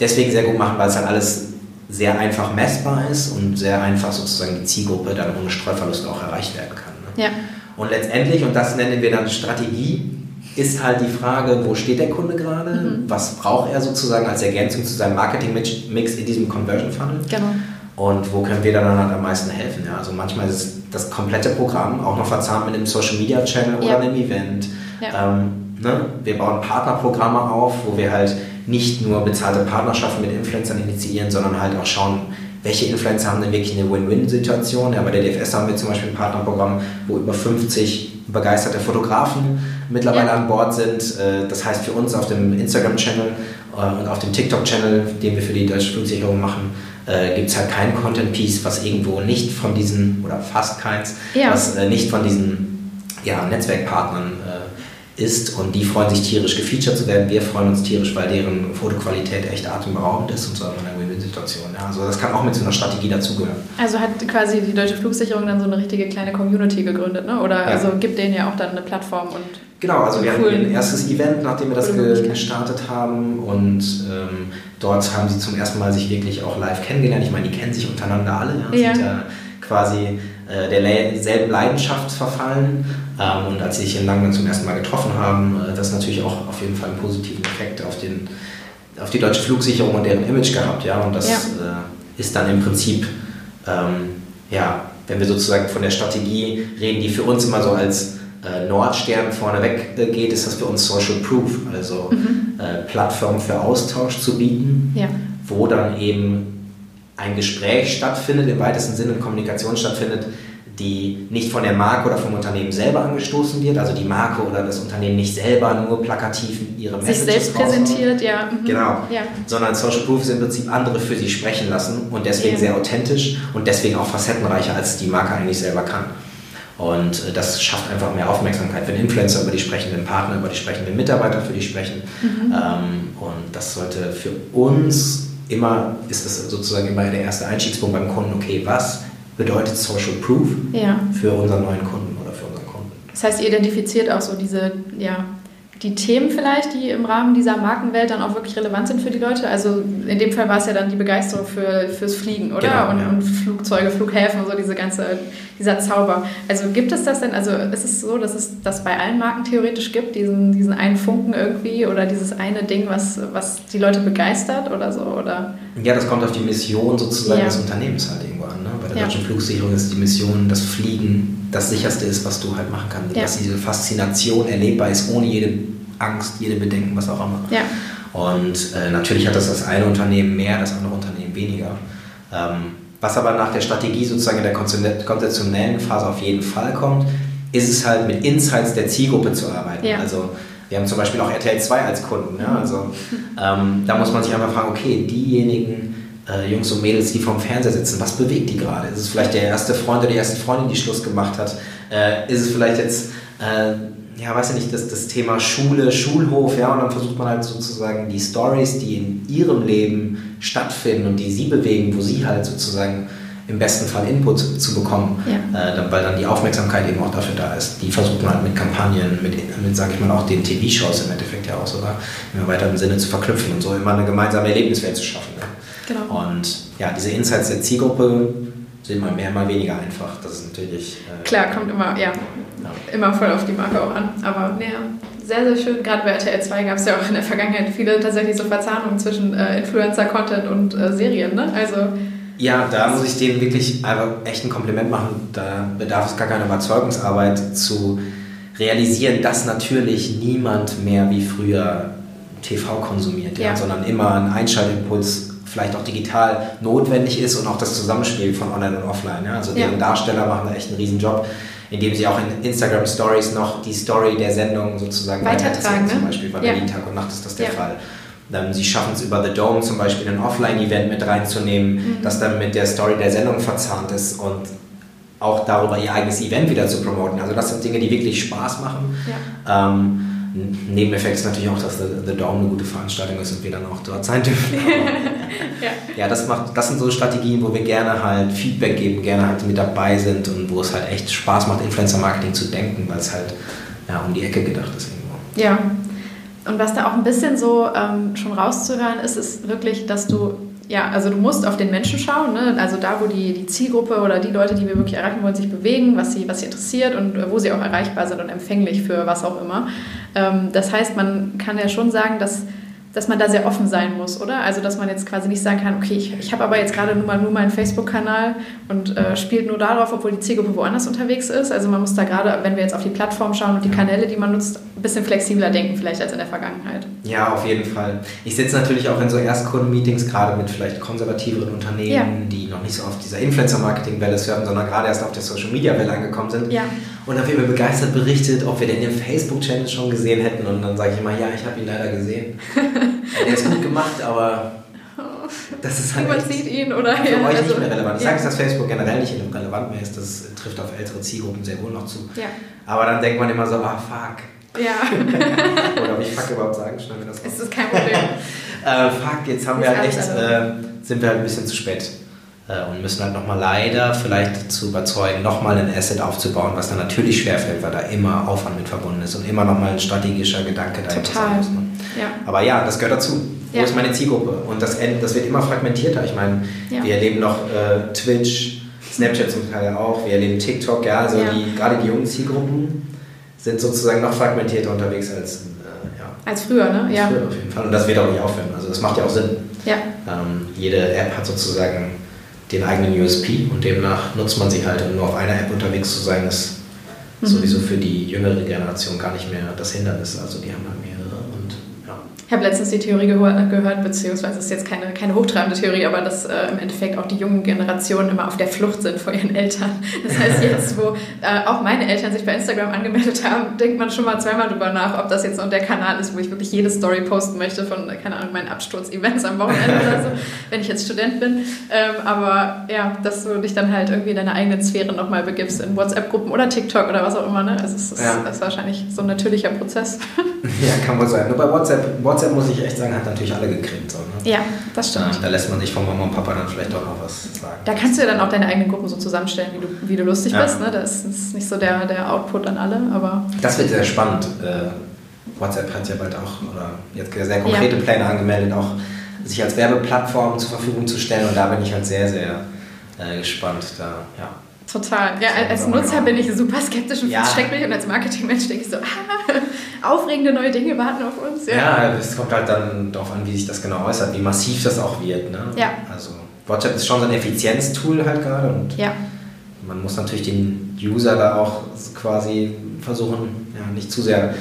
deswegen sehr gut machen, weil es halt alles sehr einfach messbar ist und sehr einfach sozusagen die Zielgruppe dann ohne Streuverlust auch erreicht werden kann. Ne? Ja. Und letztendlich, und das nennen wir dann Strategie, ist halt die Frage, wo steht der Kunde gerade? Mhm. Was braucht er sozusagen als Ergänzung zu seinem Marketing-Mix in diesem Conversion Funnel? Genau und wo können wir dann halt am meisten helfen. Ja? Also manchmal ist das komplette Programm auch noch verzahnt mit einem Social Media Channel oder ja. einem Event. Ja. Ähm, ne? Wir bauen Partnerprogramme auf, wo wir halt nicht nur bezahlte Partnerschaften mit Influencern initiieren, sondern halt auch schauen, welche Influencer haben denn wirklich eine Win-Win-Situation. Ja, bei der DFS haben wir zum Beispiel ein Partnerprogramm, wo über 50 begeisterte Fotografen mittlerweile ja. an Bord sind. Äh, das heißt für uns auf dem Instagram-Channel äh, und auf dem TikTok-Channel, den wir für die Deutsche Flugsicherung machen, äh, gibt es halt kein Content-Piece, was irgendwo nicht von diesen, oder fast keins, ja. was äh, nicht von diesen ja, Netzwerkpartnern äh, ist und die freuen sich tierisch gefeatured zu werden. Wir freuen uns tierisch, weil deren Fotoqualität echt atemberaubend ist und so in einer Win-Win-Situation. Ja, also das kann auch mit so einer Strategie dazugehören. Also hat quasi die Deutsche Flugsicherung dann so eine richtige kleine Community gegründet, ne? oder ja. also gibt denen ja auch dann eine Plattform und Genau, also wir hatten ein erstes Event, nachdem wir das ge gestartet haben und ähm, dort haben sie zum ersten Mal sich wirklich auch live kennengelernt. Ich meine, die kennen sich untereinander alle, ja, ja. sind ja quasi äh, derselben Leidenschaft verfallen ähm, und als sie sich in Langen zum ersten Mal getroffen haben, äh, das natürlich auch auf jeden Fall einen positiven Effekt auf, den, auf die deutsche Flugsicherung und deren Image gehabt, ja, und das ja. äh, ist dann im Prinzip, ähm, ja, wenn wir sozusagen von der Strategie reden, die für uns immer so als äh, Nordstern vorneweg äh, geht, ist das für uns Social Proof, also mhm. äh, Plattform für Austausch zu bieten, ja. wo dann eben ein Gespräch stattfindet, im weitesten Sinne Kommunikation stattfindet, die nicht von der Marke oder vom Unternehmen selber angestoßen wird, also die Marke oder das Unternehmen nicht selber nur plakativ ihre Messages Sich selbst präsentiert, ja. Mhm. Genau. Ja. Sondern Social Proof ist im Prinzip andere für sie sprechen lassen und deswegen ja. sehr authentisch und deswegen auch facettenreicher, als die Marke eigentlich selber kann. Und äh, das schafft einfach mehr Aufmerksamkeit, wenn Influencer über die sprechen, wenn Partner über die sprechen, wenn Mitarbeiter für die sprechen. Mhm. Ähm, und das sollte für uns immer, ist das sozusagen immer der erste Einstiegspunkt beim Kunden, okay, was bedeutet Social Proof ja. für unseren neuen Kunden oder für unseren Kunden? Das heißt, ihr identifiziert auch so diese ja, die Themen vielleicht, die im Rahmen dieser Markenwelt dann auch wirklich relevant sind für die Leute? Also in dem Fall war es ja dann die Begeisterung für, fürs Fliegen, oder? Genau, und, ja. und, Flugzeuge, Flughäfen und so diese ganze, dieser Zauber. Also gibt es das denn, also ist es so, dass es das bei allen Marken theoretisch gibt, diesen, diesen einen Funken irgendwie oder dieses eine Ding, was, was die Leute begeistert oder so? Oder? Ja, das kommt auf die Mission sozusagen ja. des Unternehmens halt irgendwo an. Ne? Der ja. deutschen Flugsicherung ist die Mission, das Fliegen das sicherste ist, was du halt machen kannst. Ja. Dass diese Faszination erlebbar ist, ohne jede Angst, jede Bedenken, was auch immer. Ja. Und äh, natürlich hat das das eine Unternehmen mehr, das andere Unternehmen weniger. Ähm, was aber nach der Strategie sozusagen in der konzeptionellen Phase auf jeden Fall kommt, ist es halt mit Insights der Zielgruppe zu arbeiten. Ja. Also wir haben zum Beispiel auch RTL 2 als Kunden. Ja? Also ähm, da muss man sich einfach fragen, okay, diejenigen äh, Jungs und Mädels, die vorm Fernseher sitzen, was bewegt die gerade? Ist es vielleicht der erste Freund oder die erste Freundin, die Schluss gemacht hat? Äh, ist es vielleicht jetzt äh, ja, weiß ich nicht, das, das Thema Schule, Schulhof, ja, und dann versucht man halt sozusagen die Stories, die in ihrem Leben stattfinden und die sie bewegen, wo sie halt sozusagen im besten Fall Input zu bekommen, ja. äh, weil dann die Aufmerksamkeit eben auch dafür da ist. Die versucht man halt mit Kampagnen, mit, mit sage ich mal, auch den TV-Shows im Endeffekt ja auch sogar im weiteren Sinne zu verknüpfen und so immer eine gemeinsame Erlebniswelt zu schaffen. Ne? Genau. Und ja, diese Insights der Zielgruppe sind mal mehr, mal weniger einfach. Das ist natürlich. Äh, Klar, kommt immer, ja, ja, immer voll auf die Marke auch an. Aber ja, sehr, sehr schön. Gerade bei RTL 2 gab es ja auch in der Vergangenheit viele tatsächlich so Verzahnungen zwischen äh, Influencer-Content und äh, Serien. Ne? Also ja, da muss ich denen wirklich einfach echt ein Kompliment machen. Da bedarf es gar keine Überzeugungsarbeit zu realisieren, dass natürlich niemand mehr wie früher TV konsumiert, ja. Ja, sondern immer ein Einschaltimpuls vielleicht auch digital notwendig ist und auch das Zusammenspiel von Online und Offline. Ja. Also deren ja. Darsteller machen da echt einen riesen Job, indem sie auch in Instagram Stories noch die Story der Sendung sozusagen weitertragen. Ne? Zum Beispiel bei Berlin Tag und Nacht ist das der Fall. Sie schaffen es über The Dome zum Beispiel ein Offline-Event mit reinzunehmen, mhm. das dann mit der Story der Sendung verzahnt ist und auch darüber ihr eigenes Event wieder zu promoten. Also das sind Dinge, die wirklich Spaß machen. Ja. Ähm, Nebeneffekt ist natürlich auch, dass The, The Dome eine gute Veranstaltung ist und wir dann auch dort sein dürfen. ja, ja das, macht, das sind so Strategien, wo wir gerne halt Feedback geben, gerne halt mit dabei sind und wo es halt echt Spaß macht, Influencer-Marketing zu denken, weil es halt ja, um die Ecke gedacht ist irgendwo. Ja, und was da auch ein bisschen so ähm, schon rauszuhören ist, ist wirklich, dass du, ja, also du musst auf den Menschen schauen, ne? also da, wo die, die Zielgruppe oder die Leute, die wir wirklich erreichen wollen, sich bewegen, was sie, was sie interessiert und äh, wo sie auch erreichbar sind und empfänglich für was auch immer. Ähm, das heißt, man kann ja schon sagen, dass dass man da sehr offen sein muss, oder? Also, dass man jetzt quasi nicht sagen kann, okay, ich, ich habe aber jetzt gerade nur mal nur meinen Facebook-Kanal und äh, spielt nur darauf, obwohl die Zielgruppe woanders unterwegs ist. Also, man muss da gerade, wenn wir jetzt auf die Plattform schauen und die Kanäle, die man nutzt, ein bisschen flexibler denken, vielleicht als in der Vergangenheit. Ja, auf jeden Fall. Ich sitze natürlich auch in so Erstkunden-Meetings, gerade mit vielleicht konservativeren Unternehmen, ja. die noch nicht so auf dieser Influencer-Marketing-Welle surfen, sondern gerade erst auf der Social-Media-Welle angekommen sind. Ja. Und da wird mir begeistert berichtet, ob wir denn den Facebook-Channel schon gesehen hätten. Und dann sage ich immer, ja, ich habe ihn leider gesehen. Der ist gut gemacht, aber das ist halt. Niemand sieht ihn oder für ja, euch also, nicht mehr relevant. Ich ja. sage, dass Facebook generell nicht relevant mehr ist. Das trifft auf ältere Zielgruppen sehr wohl noch zu. Ja. Aber dann denkt man immer so, ah, fuck. Ja. oder ob ich fuck überhaupt sagen, schneiden wir das raus. Ist kein Problem. äh, fuck, jetzt haben wir halt echt, äh, sind wir halt ein bisschen zu spät. Äh, und müssen halt nochmal leider vielleicht zu überzeugen, nochmal ein Asset aufzubauen, was dann natürlich schwerfällt, weil da immer Aufwand mit verbunden ist und immer nochmal ein strategischer Gedanke dahinter Total. muss. Ne? Ja. Aber ja, das gehört dazu. Wo ja. ist meine Zielgruppe? Und das, das wird immer fragmentierter. Ich meine, ja. wir erleben noch äh, Twitch, Snapchat zum Teil auch, wir erleben TikTok, ja, also die, gerade die jungen Zielgruppen sind sozusagen noch fragmentierter unterwegs als, äh, ja. als früher, ne? Als ja. Früher auf jeden Fall. Und das wird auch nicht aufhören. Also das macht ja auch Sinn. Ja. Ähm, jede App hat sozusagen den eigenen USP und demnach nutzt man sie halt, um nur auf einer App unterwegs zu sein, ist mhm. sowieso für die jüngere Generation gar nicht mehr das Hindernis. Also die haben halt mehr ich habe letztens die Theorie gehört, gehört beziehungsweise es ist jetzt keine, keine hochtrabende Theorie, aber dass äh, im Endeffekt auch die jungen Generationen immer auf der Flucht sind vor ihren Eltern. Das heißt, jetzt, wo äh, auch meine Eltern sich bei Instagram angemeldet haben, denkt man schon mal zweimal drüber nach, ob das jetzt noch der Kanal ist, wo ich wirklich jede Story posten möchte von, keine Ahnung, meinen Absturz-Events am Wochenende oder so, wenn ich jetzt Student bin. Ähm, aber ja, dass du dich dann halt irgendwie in deine eigene Sphäre nochmal begibst, in WhatsApp-Gruppen oder TikTok oder was auch immer. Ne? Also es ist, ja. das ist wahrscheinlich so ein natürlicher Prozess. Ja, kann wohl sein. Nur bei WhatsApp, WhatsApp muss ich echt sagen, hat natürlich alle gekriegt. So, ne? Ja, das stimmt. Da lässt man sich von Mama und Papa dann vielleicht auch noch was sagen. Da kannst du ja dann auch deine eigenen Gruppen so zusammenstellen, wie du, wie du lustig ja. bist. Ne? Das ist nicht so der, der Output an alle, aber... Das wird sehr spannend. Äh, WhatsApp hat ja bald auch, oder jetzt sehr konkrete ja. Pläne angemeldet, auch sich als Werbeplattform zur Verfügung zu stellen. Und da bin ich halt sehr, sehr äh, gespannt. Da, ja. Total. Ja, als Nutzer bin ich super skeptisch und ja. schreckt mich und als Marketingmensch denke ich so, ah, aufregende neue Dinge warten auf uns. Ja. es kommt halt dann darauf an, wie sich das genau äußert, wie massiv das auch wird. Ne? Ja. Also WhatsApp ist schon so ein Effizienztool halt gerade und ja. man muss natürlich den User da auch quasi versuchen, ja, nicht zu sehr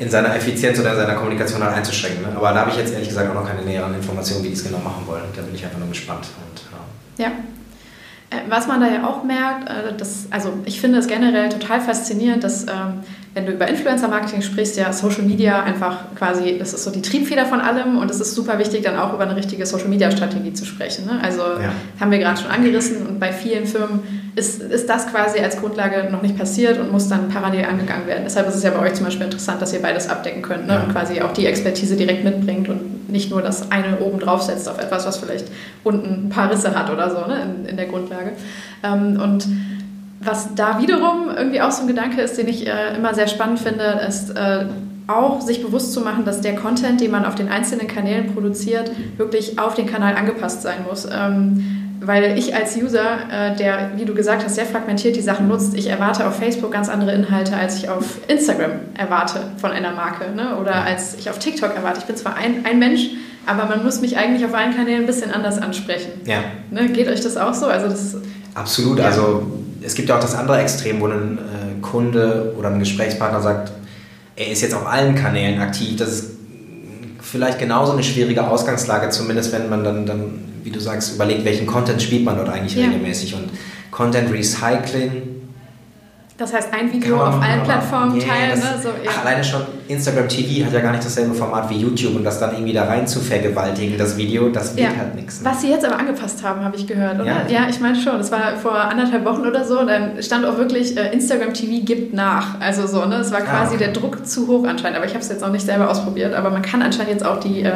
in seiner Effizienz oder in seiner Kommunikation halt einzuschränken. Ne? Aber da habe ich jetzt ehrlich gesagt auch noch keine näheren Informationen, wie die es genau machen wollen. Da bin ich einfach nur gespannt. Und, ja. ja. Äh, was man da ja auch merkt, äh, das, also ich finde es generell total faszinierend, dass ähm, wenn du über Influencer-Marketing sprichst, ja Social Media einfach quasi, das ist so die Triebfeder von allem und es ist super wichtig, dann auch über eine richtige Social-Media-Strategie zu sprechen. Ne? Also ja. haben wir gerade schon angerissen und bei vielen Firmen ist, ist das quasi als Grundlage noch nicht passiert und muss dann parallel angegangen werden. Deshalb ist es ja bei euch zum Beispiel interessant, dass ihr beides abdecken könnt ne? ja. und quasi auch die Expertise direkt mitbringt und nicht nur das eine oben draufsetzt auf etwas, was vielleicht unten ein paar Risse hat oder so ne, in, in der Grundlage. Ähm, und was da wiederum irgendwie auch so ein Gedanke ist, den ich äh, immer sehr spannend finde, ist äh, auch sich bewusst zu machen, dass der Content, den man auf den einzelnen Kanälen produziert, wirklich auf den Kanal angepasst sein muss. Ähm, weil ich als User, äh, der, wie du gesagt hast, sehr fragmentiert die Sachen nutzt, ich erwarte auf Facebook ganz andere Inhalte, als ich auf Instagram erwarte von einer Marke ne? oder als ich auf TikTok erwarte. Ich bin zwar ein, ein Mensch, aber man muss mich eigentlich auf allen Kanälen ein bisschen anders ansprechen. Ja. Ne? Geht euch das auch so? Also das, Absolut. Ja. Also es gibt ja auch das andere Extrem, wo ein äh, Kunde oder ein Gesprächspartner sagt, er ist jetzt auf allen Kanälen aktiv. Das ist vielleicht genauso eine schwierige Ausgangslage, zumindest wenn man dann, dann wie du sagst, überlegt, welchen Content spielt man dort eigentlich ja. regelmäßig. Und Content Recycling das heißt, ein Video auf allen Plattformen yeah, teilen. Das, ne? so, ja. ach, alleine schon Instagram TV hat ja gar nicht dasselbe Format wie YouTube und das dann irgendwie da rein zu vergewaltigen, das Video, das wird ja. halt nichts. Ne? Was sie jetzt aber angepasst haben, habe ich gehört, oder? Ja, ja ich meine schon. Das war vor anderthalb Wochen oder so. Dann stand auch wirklich, äh, Instagram TV gibt nach. Also so, ne? Es war ah, quasi ah, der Druck zu hoch anscheinend. Aber ich habe es jetzt auch nicht selber ausprobiert. Aber man kann anscheinend jetzt auch die. Äh,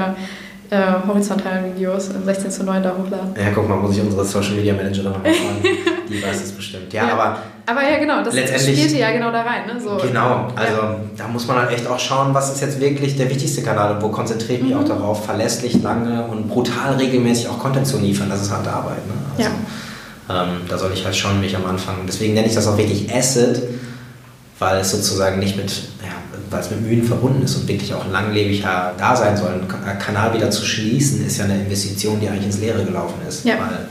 äh, horizontalen Videos im 16 zu 9 da hochladen. Ja, guck mal, muss ich unsere Social Media Managerin nochmal fragen. die weiß es bestimmt. Ja, ja, aber. Aber ja, genau, das spielte ja genau da rein. Ne? So. Genau, also ja. da muss man halt echt auch schauen, was ist jetzt wirklich der wichtigste Kanal und wo konzentriere ich mich mhm. auch darauf, verlässlich, lange und brutal regelmäßig auch Content zu liefern. Das ist halt Arbeit. Ne? Also, ja. Ähm, da soll ich halt schauen, mich am Anfang. Deswegen nenne ich das auch wirklich Asset, weil es sozusagen nicht mit weil es mit Mühen verbunden ist und wirklich auch langlebig da sein soll. Einen Kanal wieder zu schließen, ist ja eine Investition, die eigentlich ins Leere gelaufen ist. Ja. Mal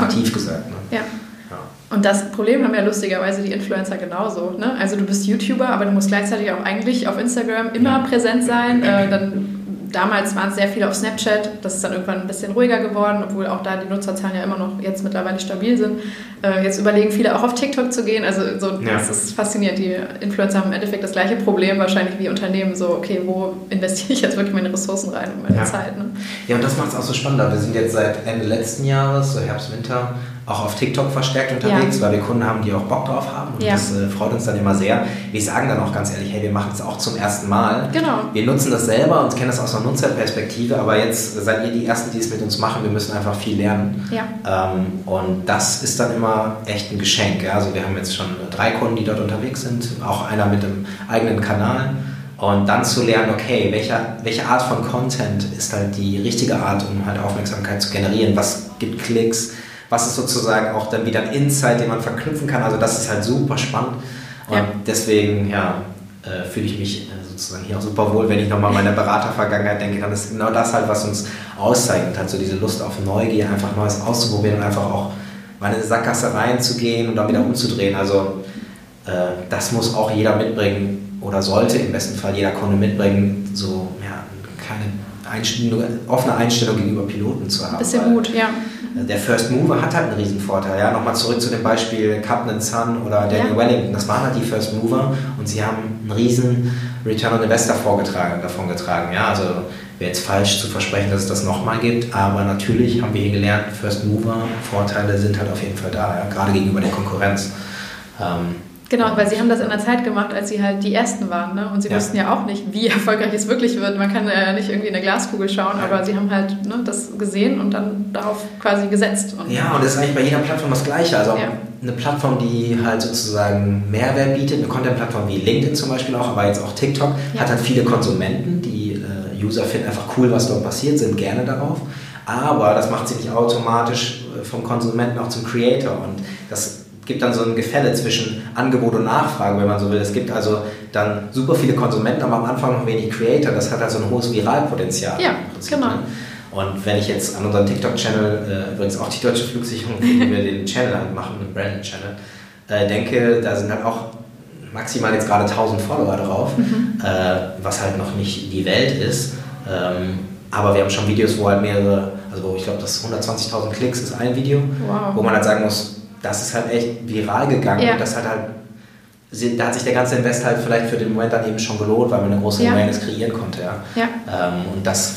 aktiv gesagt. Ne? Ja. ja. Und das Problem haben ja lustigerweise die Influencer genauso. Ne? Also du bist YouTuber, aber du musst gleichzeitig auch eigentlich auf Instagram immer ja. präsent sein. Äh, dann damals waren es sehr viele auf Snapchat, das ist dann irgendwann ein bisschen ruhiger geworden, obwohl auch da die Nutzerzahlen ja immer noch jetzt mittlerweile stabil sind. Äh, jetzt überlegen viele auch auf TikTok zu gehen, also so, ja. das ist faszinierend. Die Influencer haben im Endeffekt das gleiche Problem wahrscheinlich wie Unternehmen, so okay, wo investiere ich jetzt wirklich meine Ressourcen rein und meine ja. Zeit. Ne? Ja, und das macht es auch so spannend. Wir sind jetzt seit Ende letzten Jahres, so Herbst, Winter, auch auf TikTok verstärkt unterwegs, ja. weil wir Kunden haben, die auch Bock drauf haben. Und ja. das äh, freut uns dann immer sehr. Wir sagen dann auch ganz ehrlich, hey, wir machen es auch zum ersten Mal. Genau. Wir nutzen das selber und kennen das aus einer Nutzerperspektive, aber jetzt seid ihr die Ersten, die es mit uns machen. Wir müssen einfach viel lernen. Ja. Ähm, und das ist dann immer echt ein Geschenk. Ja? Also wir haben jetzt schon drei Kunden, die dort unterwegs sind, auch einer mit einem eigenen Kanal. Und dann zu lernen, okay, welche, welche Art von Content ist halt die richtige Art, um halt Aufmerksamkeit zu generieren? Was gibt Klicks? Was ist sozusagen auch dann wieder ein Insight, den man verknüpfen kann. Also das ist halt super spannend. Und ja. deswegen, ja, äh, fühle ich mich äh, sozusagen hier auch super wohl, wenn ich nochmal an meine Beratervergangenheit denke, dann ist genau das halt, was uns auszeichnet hat, so diese Lust auf Neugier, einfach Neues auszuprobieren und einfach auch mal in eine Sackgasse reinzugehen und dann wieder umzudrehen. Also äh, das muss auch jeder mitbringen oder sollte im besten Fall jeder Kunde mitbringen, so ja, keine Einstellung, offene Einstellung gegenüber Piloten zu haben. Bisschen Mut, ja. Der First Mover hat halt einen Riesenvorteil. Ja? Nochmal zurück zu dem Beispiel Captain Sun oder Daniel ja. Wellington. Das waren halt die First Mover und sie haben einen riesen Return on Investor vorgetragen, davon getragen. Ja? Also wäre jetzt falsch zu versprechen, dass es das nochmal gibt, aber natürlich haben wir hier gelernt, First Mover Vorteile sind halt auf jeden Fall da, ja? gerade gegenüber der Konkurrenz. Ähm, Genau, weil sie haben das in einer Zeit gemacht, als sie halt die Ersten waren. Ne? Und sie ja. wussten ja auch nicht, wie erfolgreich es wirklich wird. Man kann ja nicht irgendwie in eine Glaskugel schauen, ja. aber sie haben halt ne, das gesehen und dann darauf quasi gesetzt. Und ja, und das ist eigentlich bei jeder Plattform das Gleiche. Also ja. eine Plattform, die halt sozusagen Mehrwert bietet, eine Content-Plattform wie LinkedIn zum Beispiel auch, aber jetzt auch TikTok, hat halt viele Konsumenten, die äh, User finden einfach cool, was dort passiert, sind gerne darauf. Aber das macht sie nicht automatisch äh, vom Konsumenten auch zum Creator. Und das gibt dann so ein Gefälle zwischen Angebot und Nachfrage, wenn man so will. Es gibt also dann super viele Konsumenten, aber am Anfang noch wenig Creator. Das hat also ein hohes Viralpotenzial. Ja, genau. Ne? Und wenn ich jetzt an unseren TikTok-Channel, äh, übrigens auch die Deutsche Flugsicherung, die wir den Channel halt machen, den Branded-Channel, äh, denke, da sind halt auch maximal jetzt gerade 1000 Follower drauf, mhm. äh, was halt noch nicht die Welt ist. Ähm, aber wir haben schon Videos, wo halt mehrere, also ich glaube, das 120.000 Klicks ist ein Video, wow. wo man halt sagen muss, das ist halt echt viral gegangen ja. und das hat halt, da hat sich der ganze Invest halt vielleicht für den Moment dann eben schon gelohnt, weil man eine große ja. Awareness kreieren konnte. Ja. ja. Ähm, und das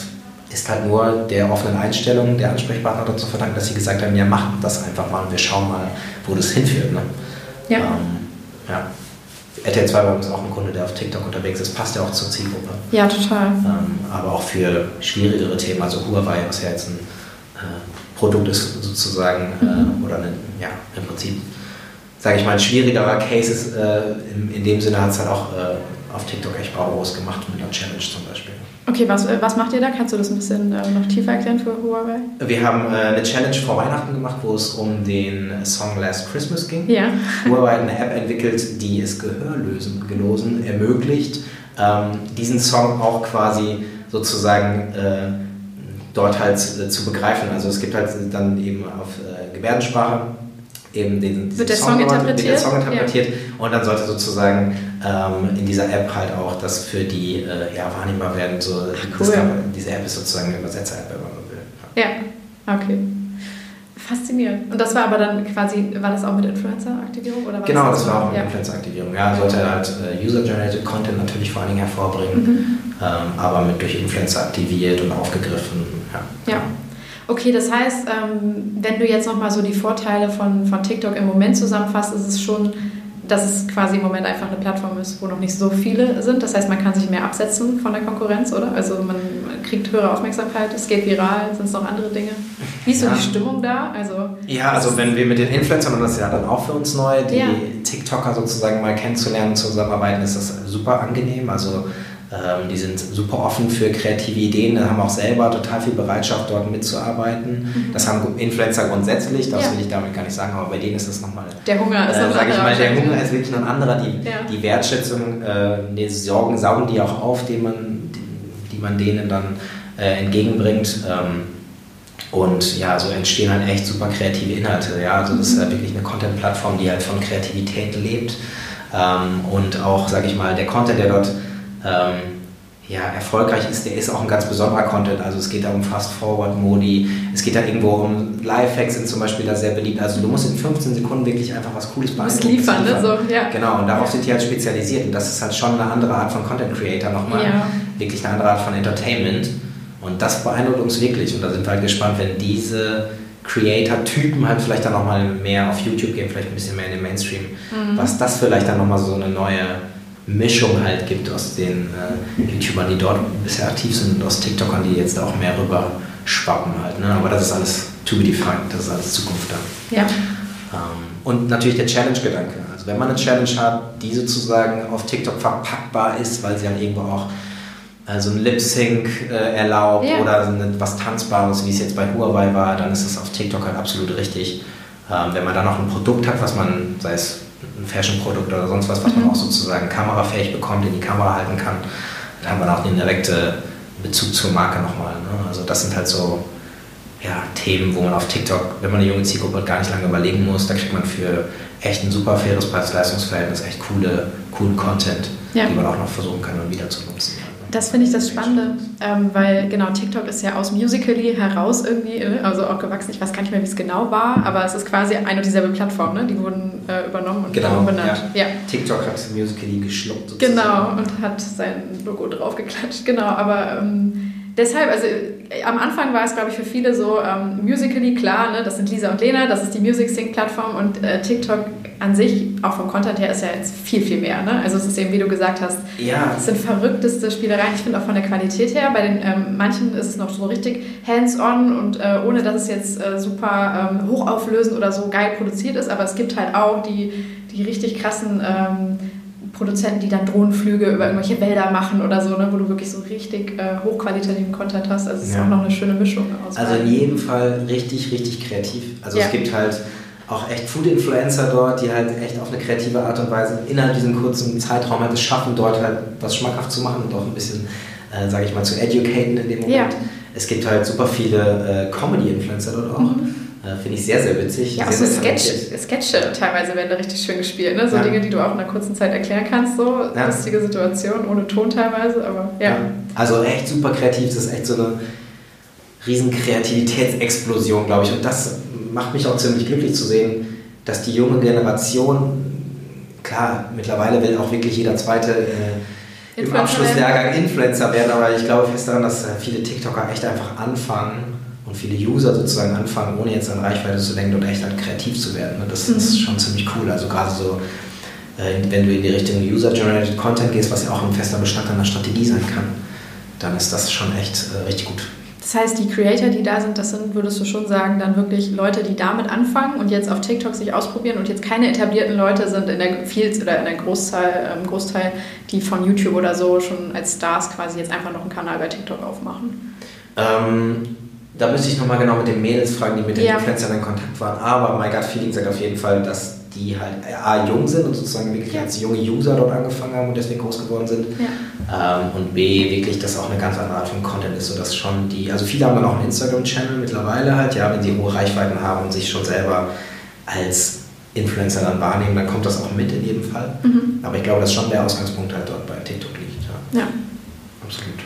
ist halt nur der offenen Einstellung der Ansprechpartner dazu verdanken, dass sie gesagt haben, ja, machen das einfach mal und wir schauen mal, wo das hinführt. Ne? Ja. Ähm, ja. RTL 2 war übrigens auch ein Kunde, der auf TikTok unterwegs ist, passt ja auch zur Zielgruppe. Ja, total. Ähm, aber auch für schwierigere Themen, also Huawei, was ja jetzt ein äh, Produkt ist sozusagen, äh, oder eine, ja, im Prinzip, sage ich mal, ein schwierigerer Case ist, äh, in, in, dem Sinne hat es halt auch äh, auf TikTok echt Brauhaus gemacht mit einer Challenge zum Beispiel. Okay, was, äh, was macht ihr da? Kannst du das ein bisschen äh, noch tiefer erklären für Huawei? Wir haben äh, eine Challenge vor Weihnachten gemacht, wo es um den Song Last Christmas ging. Ja. Huawei hat eine App entwickelt, die es Gehörlosen ermöglicht, ähm, diesen Song auch quasi sozusagen dort halt äh, zu begreifen. Also es gibt halt dann eben auf äh, Gebärdensprache eben den wird der Song, Song interpretiert, wird der Song interpretiert ja. und dann sollte sozusagen ähm, in dieser App halt auch das für die äh, ja, wahrnehmbar werden. So, Ach, cool. kann, diese App ist sozusagen eine Übersetzer-App, wenn man will. Ja, okay. Faszinierend. Und das war aber dann quasi, war das auch mit Influencer-Aktivierung? genau, das, das war auch mit ja. Influencer-Aktivierung. Ja, sollte halt äh, User-Generated Content natürlich vor allen Dingen hervorbringen, mhm. ähm, aber mit durch Influencer aktiviert und aufgegriffen. Ja. ja. Okay, das heißt, ähm, wenn du jetzt nochmal so die Vorteile von, von TikTok im Moment zusammenfasst, ist es schon, dass es quasi im Moment einfach eine Plattform ist, wo noch nicht so viele sind. Das heißt, man kann sich mehr absetzen von der Konkurrenz, oder? Also man kriegt höhere Aufmerksamkeit, es geht viral, sind es noch andere Dinge? Wie ist so die Stimmung da? Also, ja, also wenn wir mit den Influencern, und das ist ja dann auch für uns neu, die ja. TikToker sozusagen mal kennenzulernen, zusammenarbeiten, ist das super angenehm. Also ähm, die sind super offen für kreative Ideen, haben auch selber total viel Bereitschaft, dort mitzuarbeiten. Mhm. Das haben Influencer grundsätzlich, das ja. will ich damit gar nicht sagen, aber bei denen ist es nochmal. Der Hunger ist äh, sag ich mal, Der Hunger ist wirklich noch ein anderer. Die, ja. die Wertschätzung, äh, die Sorgen saugen die auch auf, die man, die, die man denen dann äh, entgegenbringt. Ähm, und ja, so entstehen halt echt super kreative Inhalte. Ja? Also das ist halt wirklich eine Content-Plattform, die halt von Kreativität lebt. Ähm, und auch, sag ich mal, der Content, der dort ähm, ja, erfolgreich ist, der ist auch ein ganz besonderer Content. Also es geht da um Fast-Forward-Modi, es geht da irgendwo um Lifehacks sind zum Beispiel da sehr beliebt. Also du musst in 15 Sekunden wirklich einfach was Cooles beantworten. liefern, liefern. Ne? So, ja. Genau, und darauf sind die halt spezialisiert. Und das ist halt schon eine andere Art von Content Creator nochmal. Ja. Wirklich eine andere Art von Entertainment. Und das beeindruckt uns wirklich. Und da sind wir halt gespannt, wenn diese Creator-Typen halt vielleicht dann nochmal mehr auf YouTube gehen, vielleicht ein bisschen mehr in den Mainstream, mhm. was das vielleicht dann nochmal so eine neue Mischung halt gibt aus den äh, YouTubern, die dort bisher aktiv sind und aus TikTokern, die jetzt auch mehr rüber schwappen halt. Ne? Aber das ist alles to be defined, das ist alles Zukunft dann. Ja. Ähm, und natürlich der Challenge-Gedanke. Also wenn man eine Challenge hat, die sozusagen auf TikTok verpackbar ist, weil sie dann irgendwo auch äh, so ein Lip-Sync äh, erlaubt ja. oder was Tanzbares, wie es jetzt bei Huawei war, dann ist das auf TikTok halt absolut richtig. Ähm, wenn man dann noch ein Produkt hat, was man, sei es ein Fashion-Produkt oder sonst was, was man mhm. auch sozusagen kamerafähig bekommt, in die Kamera halten kann. Da haben wir auch den direkten Bezug zur Marke nochmal. Ne? Also das sind halt so ja, Themen, wo man auf TikTok, wenn man eine junge Zielgruppe hat, gar nicht lange überlegen muss. Da kriegt man für echt ein super faires Preis-Leistungsverhältnis echt coole, coolen Content, ja. die man auch noch versuchen kann, wieder zu nutzen. Das finde ich das Spannende, ähm, weil genau TikTok ist ja aus Musically heraus irgendwie, äh, also auch gewachsen. Ich weiß gar nicht mehr, wie es genau war, aber es ist quasi eine und dieselbe Plattform, ne? Die wurden äh, übernommen und genau, benannt. Ja. ja. TikTok hat Musically geschluckt. Sozusagen. Genau und hat sein Logo draufgeklatscht. Genau, aber ähm, deshalb, also am Anfang war es, glaube ich, für viele so ähm, Musically klar, ne? das sind Lisa und Lena, das ist die Music Sync Plattform und äh, TikTok an sich, auch vom Content her, ist ja jetzt viel, viel mehr. Ne? Also es ist eben, wie du gesagt hast, ja. es sind verrückteste Spielereien. Ich finde auch von der Qualität her, bei den ähm, manchen ist es noch so richtig hands-on und äh, ohne, dass es jetzt äh, super ähm, hochauflösend oder so geil produziert ist, aber es gibt halt auch die, die richtig krassen ähm, Produzenten, die dann Drohnenflüge über irgendwelche Wälder machen oder so, ne, wo du wirklich so richtig äh, hochqualitativen Content hast. Also es ist ja. auch noch eine schöne Mischung aus. Also in jedem Fall richtig, richtig kreativ. Also ja. es gibt halt auch echt Food-Influencer dort, die halt echt auf eine kreative Art und Weise innerhalb diesem kurzen Zeitraum halt es schaffen, dort halt was schmackhaft zu machen und auch ein bisschen, äh, sage ich mal, zu educaten in dem Moment. Ja. Es gibt halt super viele äh, Comedy-Influencer dort auch. Mhm Finde ich sehr, sehr witzig. Ja, auch so Sketch, Sketche teilweise werden da richtig schön gespielt. Ne? So ja. Dinge, die du auch in einer kurzen Zeit erklären kannst. So ja. lustige Situationen, ohne Ton teilweise. Aber ja. ja. Also echt super kreativ. Das ist echt so eine riesen Kreativitätsexplosion, glaube ich. Und das macht mich auch ziemlich glücklich zu sehen, dass die junge Generation, klar, mittlerweile will auch wirklich jeder zweite äh, im Abschlusslehrgang Influencer werden, aber ich glaube fest daran, dass äh, viele TikToker echt einfach anfangen und viele User sozusagen anfangen, ohne jetzt an Reichweite zu denken und echt halt kreativ zu werden. Das mhm. ist schon ziemlich cool. Also gerade so äh, wenn du in die Richtung User-Generated Content gehst, was ja auch ein fester Bestandteil einer Strategie sein kann, dann ist das schon echt äh, richtig gut. Das heißt, die Creator, die da sind, das sind, würdest du schon sagen, dann wirklich Leute, die damit anfangen und jetzt auf TikTok sich ausprobieren und jetzt keine etablierten Leute sind in der Fields oder in der Großteil, ähm, Großteil, die von YouTube oder so schon als Stars quasi jetzt einfach noch einen Kanal bei TikTok aufmachen. Ähm, da müsste ich nochmal genau mit den Mädels fragen, die mit den ja. Influencern in Kontakt waren. Aber mein Gut Feeling sagt auf jeden Fall, dass die halt A, jung sind und sozusagen wirklich ja. als junge User dort angefangen haben und deswegen groß geworden sind. Ja. Ähm, und B, wirklich, dass auch eine ganz andere Art von Content ist, sodass schon die, also viele haben dann auch einen Instagram-Channel mittlerweile halt, ja, wenn sie hohe Reichweiten haben und sich schon selber als Influencer dann wahrnehmen, dann kommt das auch mit in jedem Fall. Mhm. Aber ich glaube, dass schon der Ausgangspunkt halt dort bei TikTok liegt. Ja. ja. Absolut.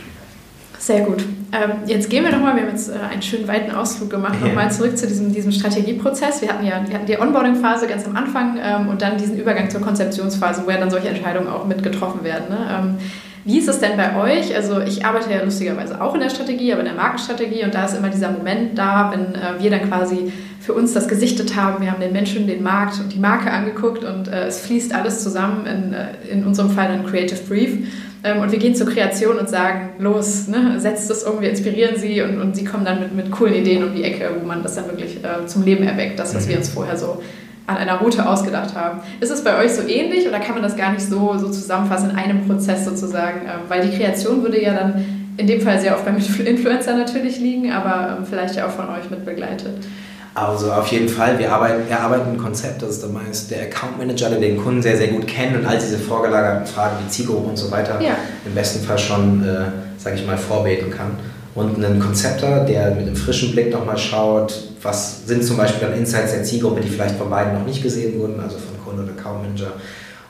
Sehr gut. Ähm, jetzt gehen wir nochmal, wir haben jetzt äh, einen schönen weiten Ausflug gemacht, ja. nochmal zurück zu diesem, diesem Strategieprozess. Wir hatten ja wir hatten die Onboarding-Phase ganz am Anfang ähm, und dann diesen Übergang zur Konzeptionsphase, wo ja dann solche Entscheidungen auch mit getroffen werden. Ne? Ähm, wie ist es denn bei euch? Also ich arbeite ja lustigerweise auch in der Strategie, aber in der Markenstrategie und da ist immer dieser Moment da, wenn äh, wir dann quasi für uns das gesichtet haben. Wir haben den Menschen, den Markt und die Marke angeguckt und äh, es fließt alles zusammen in, äh, in unserem Fall ein Creative Brief. Ähm, und wir gehen zur Kreation und sagen, los, ne, setzt das um, wir inspirieren sie und, und sie kommen dann mit, mit coolen Ideen um die Ecke, wo man das dann wirklich äh, zum Leben erweckt, das, was wir mhm. uns vorher so an einer Route ausgedacht haben. Ist es bei euch so ähnlich oder kann man das gar nicht so, so zusammenfassen in einem Prozess sozusagen? Ähm, weil die Kreation würde ja dann in dem Fall sehr oft beim Influencer natürlich liegen, aber ähm, vielleicht ja auch von euch mit begleitet. Also auf jeden Fall, wir arbeiten, wir arbeiten ein Konzept, das ist dann meist der Account Manager, der den Kunden sehr, sehr gut kennt und all diese vorgelagerten Fragen wie Zielgruppe und so weiter ja. im besten Fall schon, äh, sage ich mal, vorbeten kann. Und einen Konzepter, der mit einem frischen Blick nochmal schaut, was sind zum Beispiel dann Insights der Zielgruppe, die vielleicht von beiden noch nicht gesehen wurden, also von Kunde und Account Manager.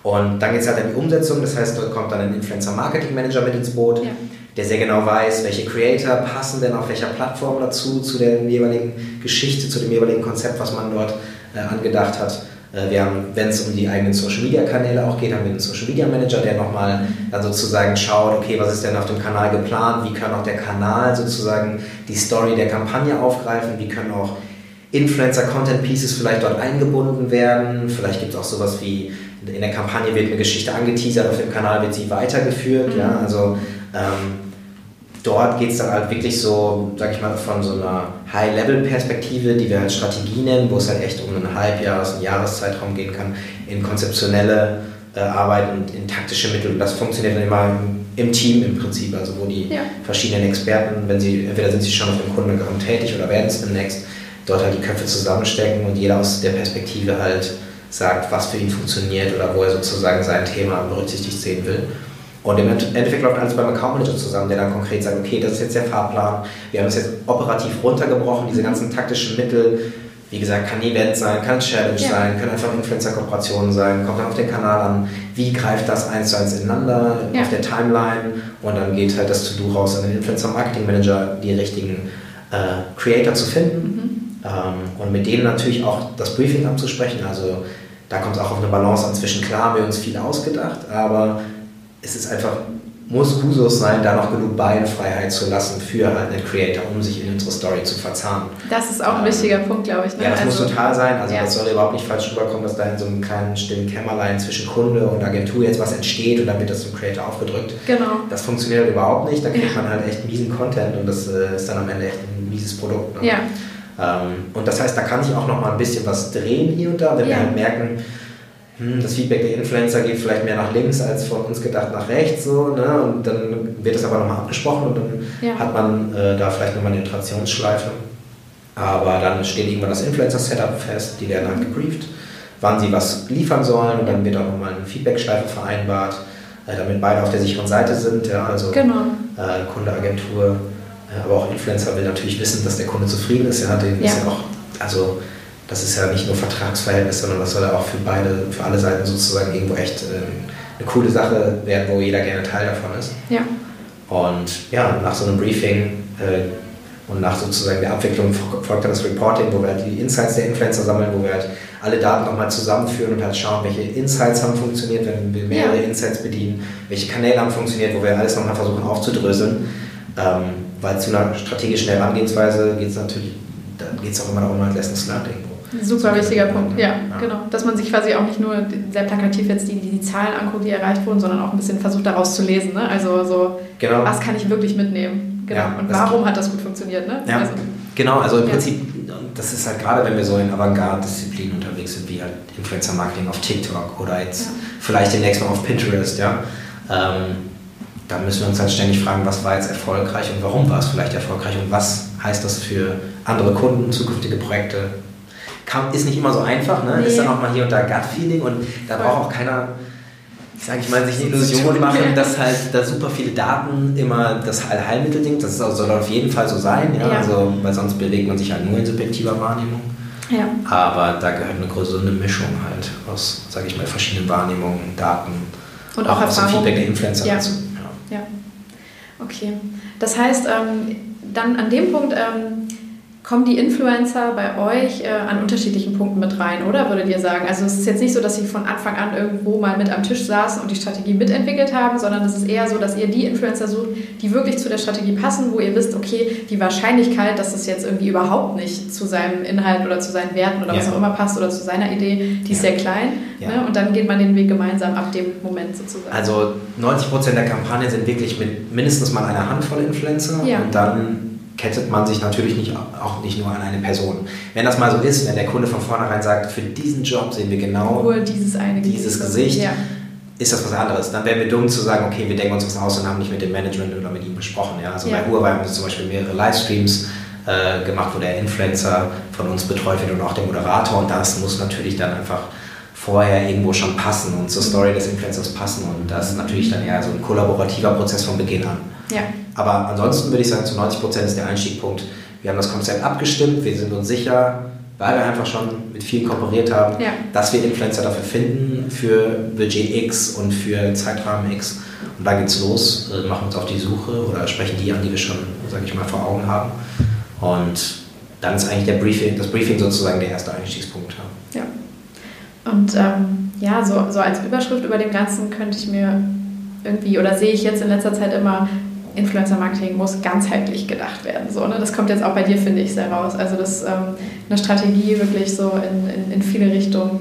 Und dann geht es halt an die Umsetzung, das heißt, dort kommt dann ein Influencer Marketing Manager mit ins Boot. Ja der sehr genau weiß, welche Creator passen denn auf welcher Plattform dazu, zu der jeweiligen Geschichte, zu dem jeweiligen Konzept, was man dort äh, angedacht hat. Äh, wir haben, wenn es um die eigenen Social Media Kanäle auch geht, haben wir einen Social Media Manager, der nochmal dann sozusagen schaut, okay, was ist denn auf dem Kanal geplant, wie kann auch der Kanal sozusagen die Story der Kampagne aufgreifen, wie können auch Influencer-Content-Pieces vielleicht dort eingebunden werden. Vielleicht gibt es auch sowas wie, in der Kampagne wird eine Geschichte angeteasert, auf dem Kanal wird sie weitergeführt. Mhm. Ja? Also ähm, dort geht es dann halt wirklich so, sag ich mal, von so einer High-Level-Perspektive, die wir halt Strategie nennen, wo es halt echt um einen Halbjahres-, einen Jahreszeitraum gehen kann, in konzeptionelle äh, Arbeit und in taktische Mittel. Und das funktioniert dann immer im, im Team im Prinzip, also wo die ja. verschiedenen Experten, wenn sie, entweder sind sie schon auf dem Kundenraum tätig oder werden es demnächst, dort halt die Köpfe zusammenstecken und jeder aus der Perspektive halt sagt, was für ihn funktioniert oder wo er sozusagen sein Thema berücksichtigt sehen will. Und im Endeffekt läuft alles beim Account Manager zusammen, der dann konkret sagt, okay, das ist jetzt der Fahrplan, wir haben es jetzt operativ runtergebrochen, diese ganzen taktischen Mittel, wie gesagt, kann Event sein, kann Challenge ja. sein, können einfach Influencer-Kooperationen sein, kommt dann auf den Kanal an, wie greift das eins zu eins ineinander ja. auf der Timeline und dann geht halt das To-Do raus an den Influencer-Marketing-Manager, die richtigen äh, Creator zu finden mhm. ähm, und mit denen natürlich auch das Briefing abzusprechen, also da kommt es auch auf eine Balance an zwischen, klar haben wir uns viel ausgedacht, aber es ist einfach, muss Usus sein, da noch genug Beinfreiheit zu lassen für halt einen Creator, um sich in unsere Story zu verzahnen. Das ist auch ein ähm, wichtiger Punkt, glaube ich. Ne? Ja, das also, muss total sein. Also ja. das soll überhaupt nicht falsch rüberkommen, dass da in so einem kleinen stillen Kämmerlein zwischen Kunde und Agentur jetzt was entsteht und dann wird das zum Creator aufgedrückt. Genau. Das funktioniert halt überhaupt nicht. Da kriegt ja. man halt echt miesen Content und das äh, ist dann am Ende echt ein mieses Produkt. Ne? Ja. Ähm, und das heißt, da kann sich auch noch mal ein bisschen was drehen hier und da, wenn ja. wir halt merken, hm, das Feedback der Influencer geht vielleicht mehr nach links als von uns gedacht nach rechts. So, ne? Und dann wird das aber nochmal abgesprochen und dann ja. hat man äh, da vielleicht nochmal eine Iterationsschleife. Aber dann steht irgendwann das Influencer-Setup fest, die werden halt gebrieft, wann sie was liefern sollen und dann wird auch nochmal eine Feedback-Schleife vereinbart, äh, damit beide auf der sicheren Seite sind. Ja? Also genau. äh, Kunde, Agentur, äh, aber auch Influencer will natürlich wissen, dass der Kunde zufrieden ist. Ja, den ja. ist ja auch, also das ist ja nicht nur Vertragsverhältnis, sondern das soll ja auch für beide, für alle Seiten sozusagen irgendwo echt äh, eine coole Sache werden, wo jeder gerne Teil davon ist. Ja. Und ja, nach so einem Briefing äh, und nach sozusagen der Abwicklung folgt dann das Reporting, wo wir halt die Insights der Influencer sammeln, wo wir halt alle Daten nochmal zusammenführen und halt schauen, welche Insights haben funktioniert, wenn wir mehrere ja. Insights bedienen, welche Kanäle haben funktioniert, wo wir alles nochmal versuchen aufzudröseln. Ähm, weil zu einer strategischen Herangehensweise geht es natürlich, dann geht es auch immer darum, halt Lessons Learned irgendwo. Super wichtiger Punkt, ja, ja, genau. Dass man sich quasi auch nicht nur sehr plakativ jetzt die, die, Zahlen anguckt, die erreicht wurden, sondern auch ein bisschen versucht daraus zu lesen. Ne? Also so, genau. was kann ich wirklich mitnehmen? Genau. Ja, und warum hat das gut funktioniert? Ne? Ja. Also, genau, also im Prinzip, das ist halt gerade, wenn wir so in Avantgarde-Disziplinen unterwegs sind, wie halt Influencer-Marketing auf TikTok oder jetzt vielleicht demnächst mal auf Pinterest, ja. Ähm, da müssen wir uns halt ständig fragen, was war jetzt erfolgreich und warum war es vielleicht erfolgreich und was heißt das für andere Kunden, zukünftige Projekte. Kann, ist nicht immer so einfach, ne? Nee. ist dann auch mal hier und da Gut-Feeling und da braucht auch keiner, sage ich mal, sich eine Illusion machen, dass halt da super viele Daten immer das Allheilmittel-Ding, das soll auf jeden Fall so sein, ja? ja? Also, weil sonst bewegt man sich halt nur in subjektiver Wahrnehmung. Ja. Aber da gehört eine gesunde Mischung halt aus, sage ich mal, verschiedenen Wahrnehmungen, Daten und auch, auch aus dem Feedback der Influencer ja. dazu. Ja. ja. Okay. Das heißt, ähm, dann an dem Punkt ähm, kommen die Influencer bei euch äh, an unterschiedlichen Punkten mit rein, oder würdet ihr sagen? Also es ist jetzt nicht so, dass sie von Anfang an irgendwo mal mit am Tisch saßen und die Strategie mitentwickelt haben, sondern es ist eher so, dass ihr die Influencer sucht, die wirklich zu der Strategie passen, wo ihr wisst, okay, die Wahrscheinlichkeit, dass es jetzt irgendwie überhaupt nicht zu seinem Inhalt oder zu seinen Werten oder ja. was auch immer passt oder zu seiner Idee, die ja. ist sehr klein. Ja. Ne? Und dann geht man den Weg gemeinsam ab dem Moment sozusagen. Also 90 Prozent der Kampagnen sind wirklich mit mindestens mal einer Handvoll Influencer und dann kettet man sich natürlich nicht, auch nicht nur an eine Person. Wenn das mal so ist, wenn der Kunde von vornherein sagt, für diesen Job sehen wir genau nur dieses, eine dieses Gesicht, ja. ist das was anderes. Dann wären wir dumm zu sagen, okay, wir denken uns was aus und haben nicht mit dem Management oder mit ihm besprochen. Ja? Also ja. bei Huawei haben wir zum Beispiel mehrere Livestreams äh, gemacht, wo der Influencer von uns betreut wird und auch der Moderator und das muss natürlich dann einfach vorher irgendwo schon passen und zur Story des Influencers passen und das ist natürlich dann eher so ein kollaborativer Prozess von Beginn an. Ja. Aber ansonsten würde ich sagen, zu 90 Prozent ist der Einstiegpunkt. Wir haben das Konzept abgestimmt, wir sind uns sicher, weil wir einfach schon mit vielen kooperiert haben, ja. dass wir Influencer dafür finden, für Budget X und für Zeitrahmen X. Und dann geht's los, machen uns auf die Suche oder sprechen die an, die wir schon, sage ich mal, vor Augen haben. Und dann ist eigentlich der Briefing, das Briefing sozusagen der erste Einstiegspunkt. Ja. Und ähm, ja, so, so als Überschrift über dem Ganzen könnte ich mir irgendwie oder sehe ich jetzt in letzter Zeit immer Influencer-Marketing muss ganzheitlich gedacht werden. So, ne? Das kommt jetzt auch bei dir, finde ich, sehr raus. Also, dass ähm, eine Strategie wirklich so in, in, in, viele Richtungen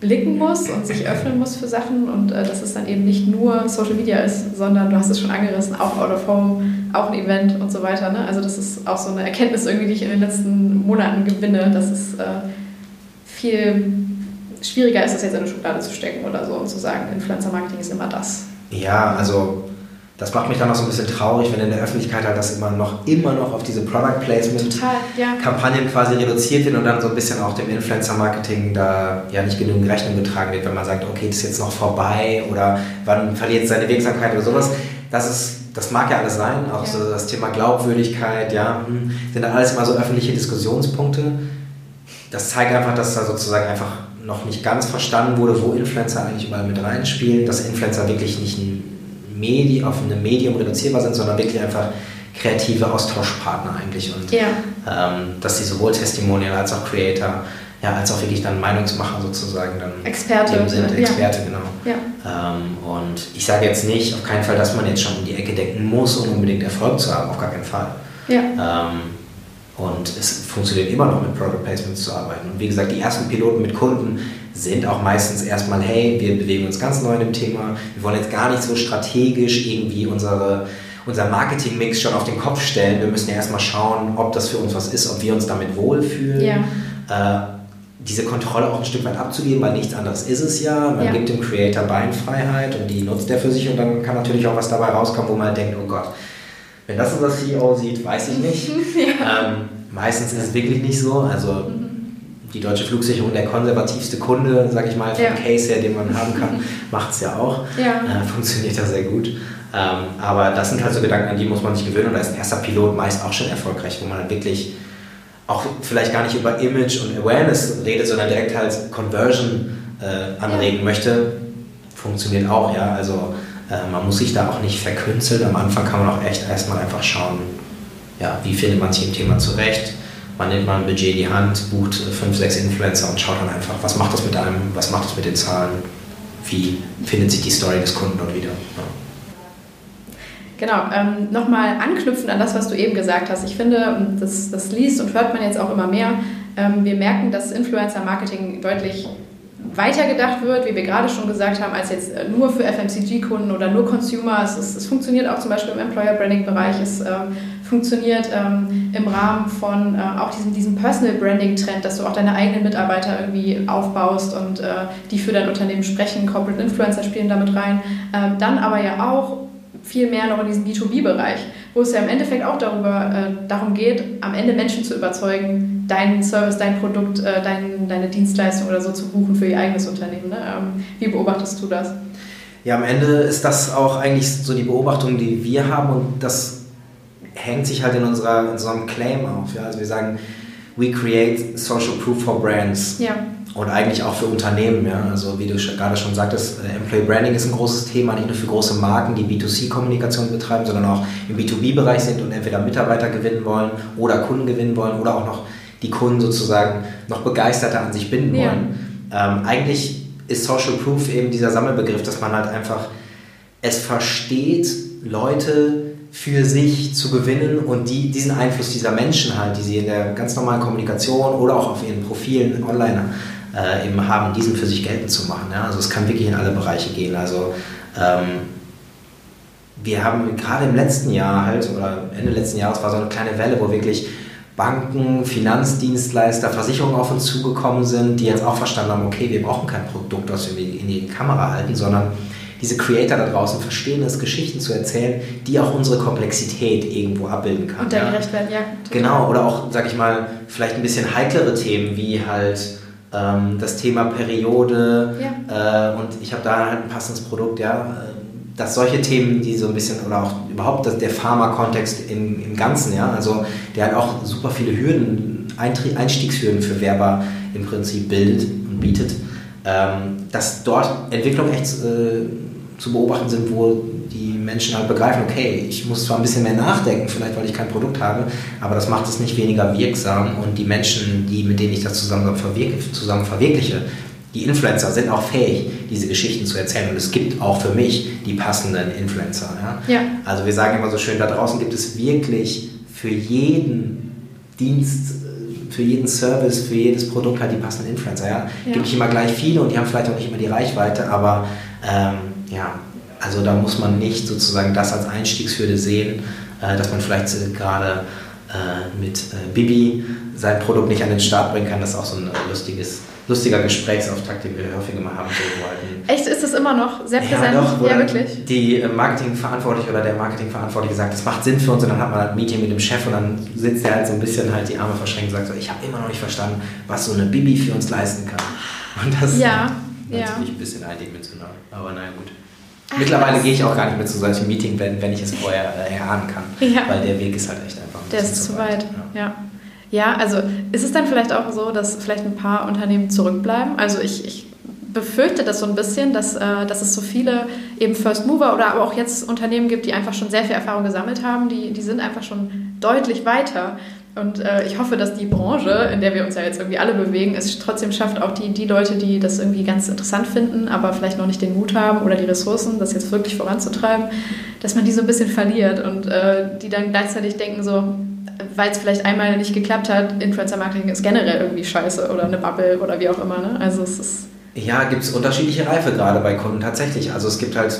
blicken muss und sich öffnen muss für Sachen und äh, dass es dann eben nicht nur Social Media ist, sondern du hast es schon angerissen, auch Out of Home, auch ein Event und so weiter. Ne? Also das ist auch so eine Erkenntnis irgendwie, die ich in den letzten Monaten gewinne, dass es äh, viel schwieriger ist, das jetzt in eine Schublade zu stecken oder so und zu sagen, Influencer-Marketing ist immer das. Ja, also das macht mich dann auch so ein bisschen traurig, wenn in der Öffentlichkeit halt das immer noch, immer noch auf diese Product Placement ja. Quasi reduziert wird und dann so ein bisschen auch dem Influencer Marketing da ja nicht genügend Rechnung getragen wird, wenn man sagt, okay, das ist jetzt noch vorbei oder wann verliert es seine Wirksamkeit oder sowas. Das ist das mag ja alles sein, auch ja. so das Thema Glaubwürdigkeit, ja, hm, sind dann alles immer so öffentliche Diskussionspunkte. Das zeigt einfach, dass da sozusagen einfach noch nicht ganz verstanden wurde, wo Influencer eigentlich überall mit reinspielen, dass Influencer wirklich nicht ein Medi auf einem Medium reduzierbar sind, sondern wirklich einfach kreative Austauschpartner eigentlich und ja. ähm, dass sie sowohl Testimonial als auch Creator, ja, als auch wirklich dann Meinungsmacher sozusagen dann Experte sind, Experte, ja. genau. Ja. Ähm, und ich sage jetzt nicht, auf keinen Fall, dass man jetzt schon um die Ecke denken muss, um unbedingt Erfolg zu haben, auf gar keinen Fall. Ja. Ähm, und es funktioniert immer noch mit Product Placements zu arbeiten. Und wie gesagt, die ersten Piloten mit Kunden sind auch meistens erstmal, hey, wir bewegen uns ganz neu in dem Thema. Wir wollen jetzt gar nicht so strategisch irgendwie unsere, unser Marketing-Mix schon auf den Kopf stellen. Wir müssen ja erstmal schauen, ob das für uns was ist, ob wir uns damit wohlfühlen. Ja. Äh, diese Kontrolle auch ein Stück weit abzugeben, weil nichts anderes ist es ja. Man ja. gibt dem Creator Beinfreiheit und die nutzt er für sich und dann kann natürlich auch was dabei rauskommen, wo man denkt, oh Gott, wenn das unser CEO sieht, weiß ich nicht. ja. ähm, meistens ist es wirklich nicht so. Also die deutsche Flugsicherung, der konservativste Kunde, sage ich mal, vom ja. Case her, den man haben kann, macht es ja auch. Ja. Äh, funktioniert da sehr gut. Ähm, aber das sind halt so Gedanken, an die muss man sich gewöhnen. Und da ist ein erster Pilot meist auch schon erfolgreich, wo man dann wirklich auch vielleicht gar nicht über Image und Awareness redet, sondern direkt halt Conversion äh, anregen ja. möchte. Funktioniert auch, ja. Also äh, man muss sich da auch nicht verkünsteln. Am Anfang kann man auch echt erstmal einfach schauen, ja, wie findet man sich im Thema zurecht. Man nimmt mal ein Budget in die Hand, bucht fünf, sechs Influencer und schaut dann einfach, was macht das mit einem, was macht das mit den Zahlen, wie findet sich die Story des Kunden dort wieder. Ja. Genau, ähm, nochmal anknüpfend an das, was du eben gesagt hast. Ich finde, das, das liest und hört man jetzt auch immer mehr, Ähm, wir merken, dass Influencer-Marketing deutlich weiter gedacht wird, wie wir gerade schon gesagt haben, als jetzt nur für FMCG-Kunden oder nur Consumer. Es, es, funktioniert auch zum Beispiel im Employer-Branding-Bereich. Es äh, funktioniert ähm, im Rahmen von äh, auch diesem, diesem Personal-Branding-Trend, dass du auch deine eigenen Mitarbeiter irgendwie aufbaust und äh, die für dein Unternehmen sprechen. Corporate Influencer spielen damit rein. Ähm, dann aber ja auch viel mehr noch in diesem B2B-Bereich, wo es ja im Endeffekt auch darüber, äh, darum geht, am Ende Menschen zu überzeugen, deinen Service, dein Produkt, äh, dein, deine Dienstleistung oder so zu buchen für ihr eigenes Unternehmen. Ne? Ähm, wie beobachtest du das? Ja, am Ende ist das auch eigentlich so die Beobachtung, die wir haben und das hängt sich halt in, unserer, in unserem Claim auf. Ja? Also wir sagen, we create social proof for brands. Ja. Und eigentlich auch für Unternehmen, ja. Also wie du gerade schon sagtest, äh, Employee Branding ist ein großes Thema, nicht nur für große Marken, die B2C-Kommunikation betreiben, sondern auch im B2B-Bereich sind und entweder Mitarbeiter gewinnen wollen oder Kunden gewinnen wollen oder auch noch die Kunden sozusagen noch begeisterter an sich binden ja. wollen. Ähm, eigentlich ist Social Proof eben dieser Sammelbegriff, dass man halt einfach es versteht, Leute für sich zu gewinnen und die, diesen Einfluss dieser Menschen halt, die sie in der ganz normalen Kommunikation oder auch auf ihren Profilen online äh, eben haben, diesen für sich geltend zu machen. Ja? Also es kann wirklich in alle Bereiche gehen. Also ähm, wir haben gerade im letzten Jahr halt, oder Ende letzten Jahres war so eine kleine Welle, wo wirklich Banken, Finanzdienstleister, Versicherungen auf uns zugekommen sind, die jetzt auch verstanden haben, okay, wir brauchen kein Produkt, das wir in die Kamera halten, sondern diese Creator da draußen verstehen es, Geschichten zu erzählen, die auch unsere Komplexität irgendwo abbilden kann. Und da ja. gerecht werden, ja. Genau, oder auch, sag ich mal, vielleicht ein bisschen heiklere Themen wie halt ähm, das Thema Periode ja. äh, und ich habe da halt ein passendes Produkt, ja. Dass solche Themen, die so ein bisschen, oder auch überhaupt das, der Pharma-Kontext im, im Ganzen, ja, also der halt auch super viele Hürden, Einstiegshürden für Werber im Prinzip bildet und bietet, ähm, dass dort Entwicklung echt äh, zu beobachten sind, wo die Menschen halt begreifen, okay, ich muss zwar ein bisschen mehr nachdenken, vielleicht weil ich kein Produkt habe, aber das macht es nicht weniger wirksam und die Menschen, die, mit denen ich das zusammen, verwirk zusammen verwirkliche, die Influencer sind auch fähig, diese Geschichten zu erzählen und es gibt auch für mich die passenden Influencer. Ja? Ja. Also wir sagen immer so schön, da draußen gibt es wirklich für jeden Dienst, für jeden Service, für jedes Produkt halt die passenden Influencer. Ja? ja. Gibt nicht immer gleich viele und die haben vielleicht auch nicht immer die Reichweite, aber ähm, ja, also da muss man nicht sozusagen das als Einstiegshürde sehen, äh, dass man vielleicht äh, gerade äh, mit äh, Bibi sein Produkt nicht an den Start bringen kann. Das ist auch so ein lustiges, lustiger Gesprächsauftakt, den wir häufiger mal haben. So Echt, ist das immer noch sehr präsent? Ja, doch, ja, wirklich. Die äh, Marketingverantwortliche oder der Marketingverantwortliche sagt, das macht Sinn für uns und dann hat man ein Meeting mit dem Chef und dann sitzt er halt so ein bisschen halt die Arme verschränkt und sagt so, ich habe immer noch nicht verstanden, was so eine Bibi für uns leisten kann. Und das ja, ist natürlich ja. ein bisschen eindimensional, aber naja gut. Mittlerweile gehe ich auch gar nicht mehr zu solchen Meetings, wenn, wenn ich es vorher äh, erahnen kann. Ja. Weil der Weg ist halt echt einfach. Ein der ist zu weit. weit. Ja. Ja. also ist es dann vielleicht auch so, dass vielleicht ein paar Unternehmen zurückbleiben? Also ich, ich befürchte das so ein bisschen, dass, äh, dass es so viele eben First Mover oder aber auch jetzt Unternehmen gibt, die einfach schon sehr viel Erfahrung gesammelt haben, die, die sind einfach schon deutlich weiter. Und äh, ich hoffe, dass die Branche, in der wir uns ja jetzt irgendwie alle bewegen, es trotzdem schafft, auch die, die Leute, die das irgendwie ganz interessant finden, aber vielleicht noch nicht den Mut haben oder die Ressourcen, das jetzt wirklich voranzutreiben, dass man die so ein bisschen verliert und äh, die dann gleichzeitig denken so, weil es vielleicht einmal nicht geklappt hat, Influencer-Marketing ist generell irgendwie scheiße oder eine Bubble oder wie auch immer. Ne? Also es ist ja, gibt es unterschiedliche Reife gerade bei Kunden tatsächlich. Also es gibt halt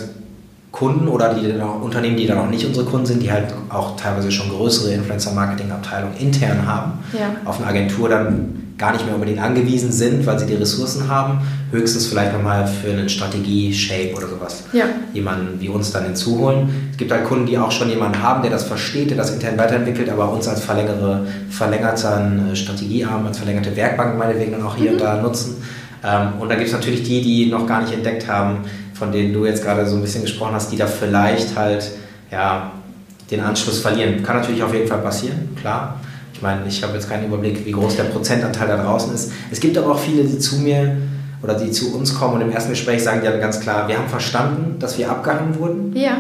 Kunden oder die Unternehmen, die dann auch nicht unsere Kunden sind, die halt auch teilweise schon größere Influencer-Marketing-Abteilungen intern haben, ja. auf eine Agentur dann gar nicht mehr unbedingt angewiesen sind, weil sie die Ressourcen haben, höchstens vielleicht nochmal für einen Strategie-Shape oder sowas ja. jemanden wie uns dann hinzuholen. Es gibt halt Kunden, die auch schon jemanden haben, der das versteht, der das intern weiterentwickelt, aber uns als verlängerte, verlängerten Strategiearm, als verlängerte Werkbank meinetwegen dann auch hier mhm. und da nutzen. Ähm, und da gibt es natürlich die, die noch gar nicht entdeckt haben, von denen du jetzt gerade so ein bisschen gesprochen hast, die da vielleicht halt ja, den Anschluss verlieren. Kann natürlich auf jeden Fall passieren, klar. Ich meine, ich habe jetzt keinen Überblick, wie groß der Prozentanteil da draußen ist. Es gibt aber auch viele, die zu mir oder die zu uns kommen und im ersten Gespräch sagen ja ganz klar, wir haben verstanden, dass wir abgehangen wurden. Ja.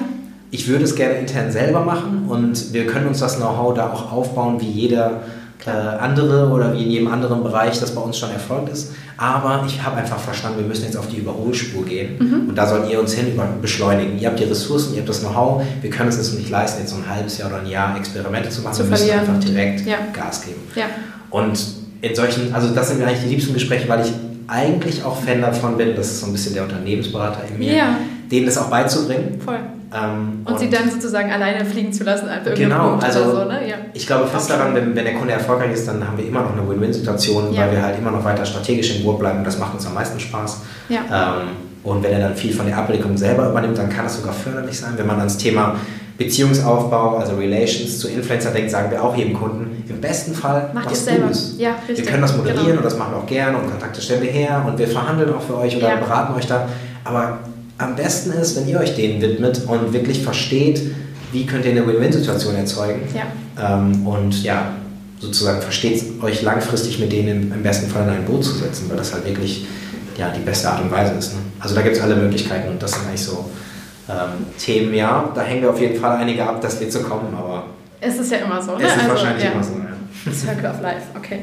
Ich würde es gerne intern selber machen und wir können uns das Know-how da auch aufbauen, wie jeder äh, andere oder wie in jedem anderen Bereich das bei uns schon erfolgt ist. Aber ich habe einfach verstanden, wir müssen jetzt auf die Überholspur gehen mhm. und da sollt ihr uns hin beschleunigen. Ihr habt die Ressourcen, ihr habt das Know-how, wir können es uns nicht leisten, jetzt so ein halbes Jahr oder ein Jahr Experimente zu machen. Zu wir müssen einfach direkt ja. Gas geben. Ja. Und in solchen, also das sind mir eigentlich die liebsten Gespräche, weil ich eigentlich auch Fan davon bin, das ist so ein bisschen der Unternehmensberater in mir, Ja. denen das auch beizubringen. Voll. Ähm, Und, sie dann sozusagen alleine fliegen zu lassen, irgendeinem Genau, Punkt also oder so, ne? Ja. ich glaube fest Auch daran, wenn, wenn der Kunde erfolgreich ist, dann haben wir immer noch eine Win-Win-Situation, Ja. weil wir halt immer noch weiter strategisch im Boot bleiben und das macht uns am meisten Spaß. Ja. Ähm, und wenn er dann viel von der Abwicklung selber übernimmt, dann kann das sogar förderlich sein. Wenn man ans Thema Beziehungsaufbau, also Relations zu Influencer denkt, sagen wir auch jedem Kunden, im besten Fall Macht ihr selber. Ja, Wir können das moderieren Genau. und das machen wir auch gerne und Kontakte stellen wir her und wir verhandeln auch für euch oder beraten euch da. Aber am besten ist, wenn ihr euch denen widmet und wirklich versteht, wie könnt ihr eine Win-Win-Situation erzeugen. Ja. Ähm, und ja, sozusagen versteht euch langfristig mit denen im, besten Fall in ein Boot zu setzen, weil das halt wirklich ja, die beste Art und Weise ist. Ne? Also da gibt es alle Möglichkeiten und das sind eigentlich so ähm, Themen, ja, da hängen wir auf jeden Fall einige ab, das wird so kommen, aber Es ist ja immer so, ne? es ist Also, wahrscheinlich ja. immer so. Ja. Circle of Life, okay.